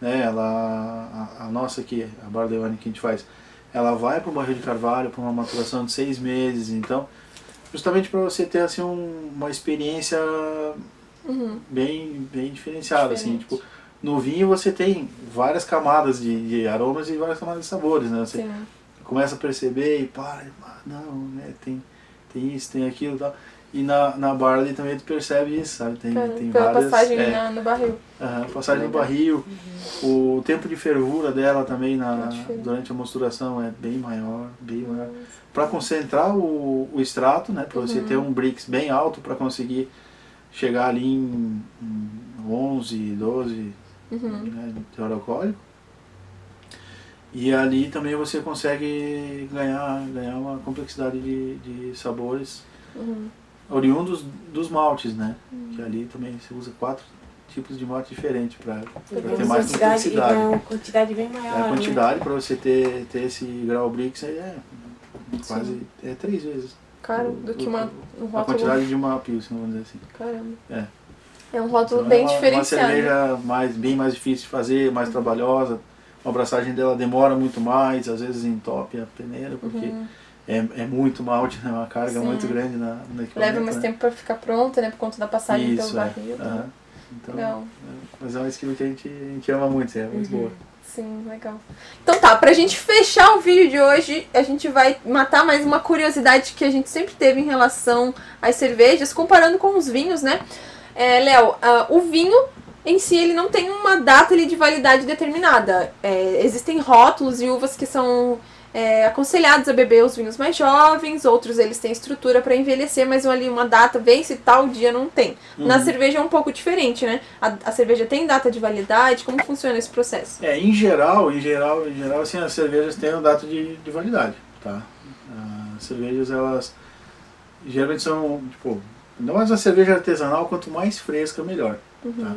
né? Ela, a, a nossa aqui, a Barley Wine que a gente faz, ela vai para o barril de carvalho para uma maturação de seis meses, então justamente para você ter assim um, uma experiência Uhum. bem bem diferenciada assim tipo no vinho você tem várias camadas de, de aromas e várias camadas de sabores né você Sim. começa a perceber e para ah, não né tem tem isso tem aquilo e tal e na, na barley também tu percebe isso sabe tem, Pela, tem pela várias passagem é, na, no barril. aham, passagem no barril o tempo de fervura dela também na, É durante a mosturação é bem maior bem maior para concentrar o, o extrato, né, para você Uhum. ter um Brix bem alto para conseguir chegar ali em, em 11, 12 Uhum. né, teor alcoólico. E ali também você consegue ganhar, ganhar uma complexidade de, de sabores Uhum. Oriundos dos maltes, né? Que ali também se usa quatro tipos de malte diferentes para ter mais quantidade, complexidade. uma quantidade bem maior. É, a né? quantidade para você ter, ter esse grau Brix aí é quase é três vezes Cara, do que uma, um a rótulo. quantidade de uma Pilsen, vamos dizer assim. Caramba. É. É um rótulo Então, bem é uma, diferenciado. Uma cerveja mais, bem mais difícil de fazer, mais trabalhosa. A abraçagem dela demora muito mais, às vezes entope a peneira, porque Uhum. É, é muito malte, né? uma carga Sim. muito grande na, no equipamento. Leva mais né? tempo pra ficar pronta, né? Por conta da passagem Isso, pelo é. barril. né? Então, Legal. é, mas é um estilo que a gente, a gente ama muito, é muito boa. Sim, legal. Então tá, pra gente fechar o vídeo de hoje, a gente vai matar mais uma curiosidade que a gente sempre teve em relação às cervejas, comparando com os vinhos, né? É, Léo, ah, o vinho em si ele não tem uma data ali, de validade determinada. É, existem rótulos e uvas que são é, aconselhados a beber os vinhos mais jovens, outros eles têm estrutura para envelhecer, mas ali uma data vence tal dia não tem. Na Uhum. cerveja é um pouco diferente, né? A, a cerveja tem data de validade, como funciona esse processo? É, em geral, em geral, em geral, assim, as cervejas têm um data de, de validade, tá? As cervejas, elas geralmente são, tipo, ainda mais uma cerveja artesanal, quanto mais fresca, melhor, tá?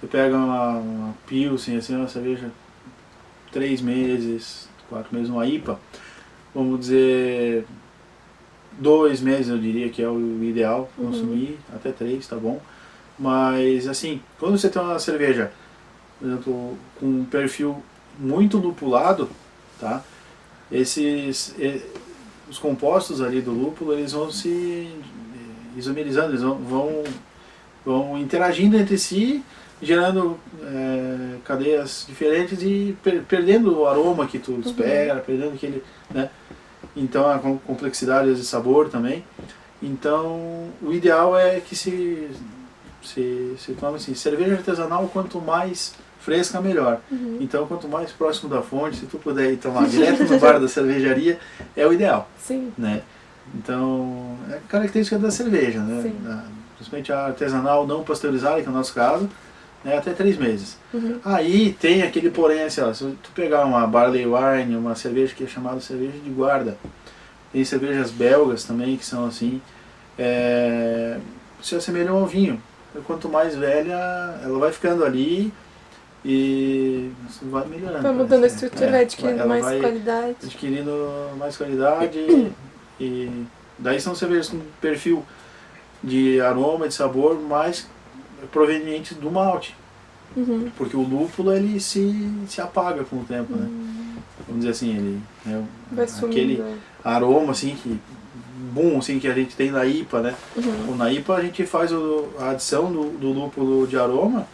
Você pega uma, uma Pilsen, assim, uma cerveja três meses, quatro meses, uma IPA, vamos dizer, dois meses eu diria que é o ideal consumir, até três, tá bom? Mas, assim, quando você tem uma cerveja, por exemplo, com um perfil muito lupulado, tá? Esses, os compostos ali do lúpulo, eles vão se isomerizando, eles vão, vão, vão interagindo entre si, gerando eh, cadeias diferentes e per- perdendo o aroma que tu espera, perdendo aquele, né? Então a com- complexidade de sabor também. Então o ideal é que se se, se tome assim, cerveja artesanal quanto mais fresca melhor. Então quanto mais próximo da fonte, se tu puder ir tomar direto no bar da cervejaria, é o ideal, Sim. né? Então é característica da cerveja, né? Da- principalmente a artesanal não pasteurizada, que é o nosso caso, né? até três meses. Uhum. Aí tem aquele porém assim, ó, se tu pegar uma barley wine, uma cerveja que é chamada cerveja de guarda, tem cervejas belgas também que são assim, é, se assemelham ao vinho. Quanto mais velha, ela vai ficando ali e vai melhorando. Vai mudando a parece, né? estrutura, É, vai adquirindo mais qualidade. adquirindo mais qualidade e daí são cervejas com perfil de aroma, de sabor mais provenientes do malte. Uhum. Porque o lúpulo ele se, se apaga com o tempo, né? Vamos dizer assim, ele é Hum. Vai aquele sumindo. aroma assim que boom assim que a gente tem na IPA, né? Uhum. Na IPA a gente faz o- a adição do, do lúpulo de aroma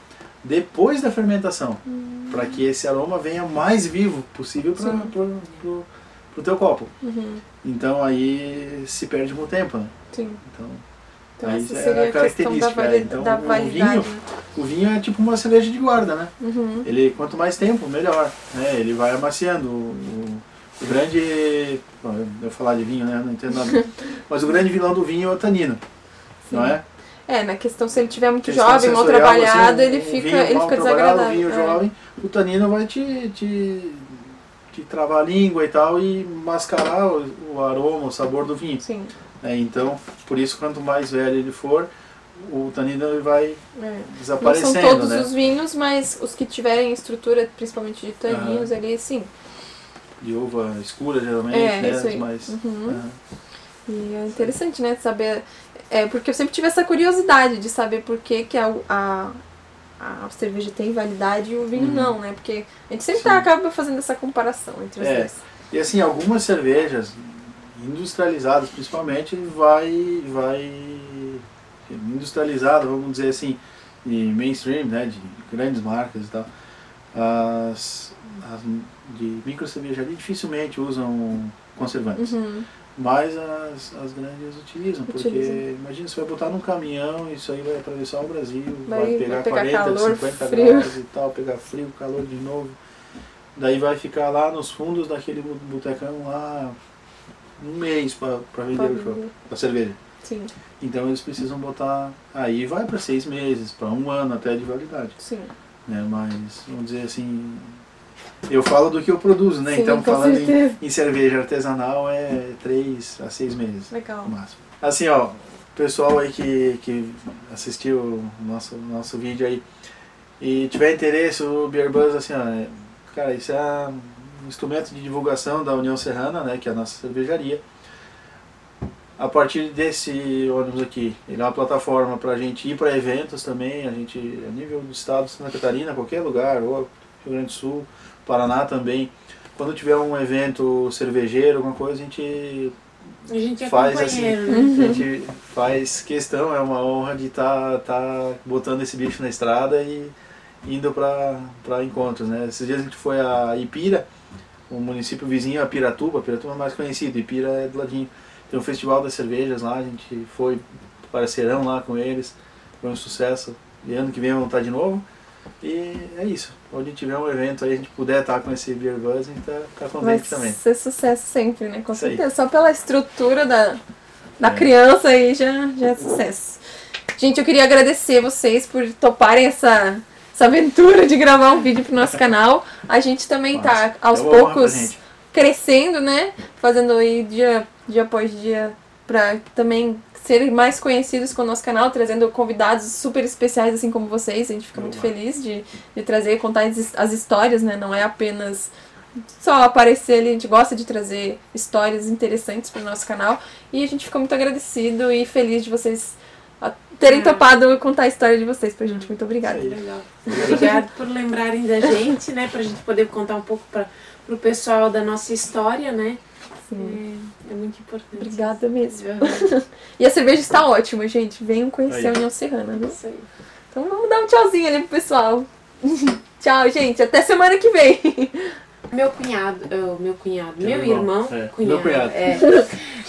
depois da fermentação, Hum. para que esse aroma venha mais vivo possível para pro teu copo. Uhum. Então aí se perde com o tempo, né? Sim. Então Então Aí essa é seria a a da, característica, é. Então, da o vinho- o vinho é tipo uma cerveja de guarda, né? Uhum. Ele quanto mais tempo, melhor. Né? Ele vai amaciando. O, o- grande. Bom, eu falar de vinho, né? Não entendo nada. Mas o grande vilão do vinho é o tanino. Não é? É, na questão, se ele tiver muito jovem, mal trabalhado, assim, um- ele fica, vinho ele fica trabalhado, desagradável. Vinho é. jovem, o tanino vai te, te, te travar a língua e tal e mascarar o, o aroma, o sabor do vinho. Sim. Né? Então, por isso, quanto mais velho ele for, o tanino vai É. Não desaparecendo, são todos né? os vinhos, mas os que tiverem estrutura, principalmente de taninos ali, sim. De uva escura, geralmente, É, né? isso aí. Mas, Uhum. aham. E é interessante, né, saber. É, porque eu sempre tive essa curiosidade de saber por que, que a, a, a cerveja tem validade e o vinho Uhum. não, né? Porque a gente sempre tá, acaba fazendo essa comparação entre os É. dois. E assim, algumas cervejas, industrializadas principalmente, vai, vai industrializada, vamos dizer assim, de mainstream, né, de grandes marcas e tal, as, as de micro cervejaria dificilmente usam conservantes. Uhum. Mas as, as grandes utilizam, porque Utilizam. imagina, você vai botar num caminhão, isso aí vai atravessar o Brasil, Vai- vai, vai pegar pegar 40, calor, 50 frio. graus e tal, pegar frio, calor de novo. Daí vai ficar lá nos fundos daquele botecão lá um mês para vender vender. a cerveja. Sim, Então eles precisam botar. Aí vai para seis meses, para um ano até de validade. sim. Né? Mas, vamos dizer assim. Eu falo do que eu produzo, né? Sim, então, falando em, em cerveja artesanal, é três a seis meses Legal. no máximo. Assim, ó, pessoal aí que, que assistiu o nosso, nosso vídeo aí e tiver interesse, o Beer Buzz, assim, ó, é- cara, isso é instrumento de divulgação da União Serrana, né? Que é a nossa cervejaria. A partir desse ônibus aqui, ele é uma plataforma para a gente ir para eventos também, a gente, a nível do estado de Santa Catarina, qualquer lugar, ou Rio Grande do Sul, Paraná também. Quando tiver um evento cervejeiro, alguma coisa, a gente A gente é Faz assim. a gente faz questão, é uma honra de estar tá, botando esse bicho na estrada e indo para encontros. Né? Esses dias a gente foi a Ipira, um município vizinho a Piratuba, Piratuba é mais conhecido, Ipira é do ladinho. Tem um festival das cervejas lá, a gente foi parceirão lá com eles, foi um sucesso. E ano que vem vamos estar de novo. E é isso. Onde tiver um evento aí, a gente puder estar com esse Beer Buzz, a gente tá, tá Vai contente também. ser sucesso sempre, né? Com Isso aí. certeza. Só pela estrutura da, da É. criança aí já, já é sucesso. Gente, eu queria agradecer vocês por toparem essa, essa aventura de gravar um vídeo pro nosso canal. A gente também tá Massa. aos poucos crescendo, né? Fazendo aí dia, dia após dia pra também serem mais conhecidos com o nosso canal, trazendo convidados super especiais, assim como vocês. A gente fica muito feliz de, de trazer e contar as, as histórias, né? Não é apenas só aparecer ali, a gente gosta de trazer histórias interessantes pro nosso canal. E a gente fica muito agradecido e feliz de vocês terem É. topado contar a história de vocês pra gente. Muito obrigada. Aí. Legal. Obrigado por lembrarem da gente, né? Pra gente poder contar um pouco para pro pessoal da nossa história, né? Sim. É, é muito importante. Obrigada mesmo. Uhum. E a cerveja está ótima, gente. Venham conhecer Aí. a União Serrana, viu? Isso aí. Então vamos dar um tchauzinho ali pro pessoal. Tchau, gente. Até semana que vem. Meu cunhado, oh, meu cunhado, Teu meu irmão, irmão, é. cunhado, Meu cunhado. É.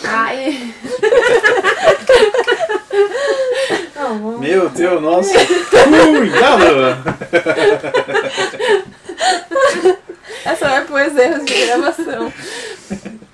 Aí... Não, vamos- Meu Deus, nossa! Cuidado! Essa vai pôr os erros de gravação.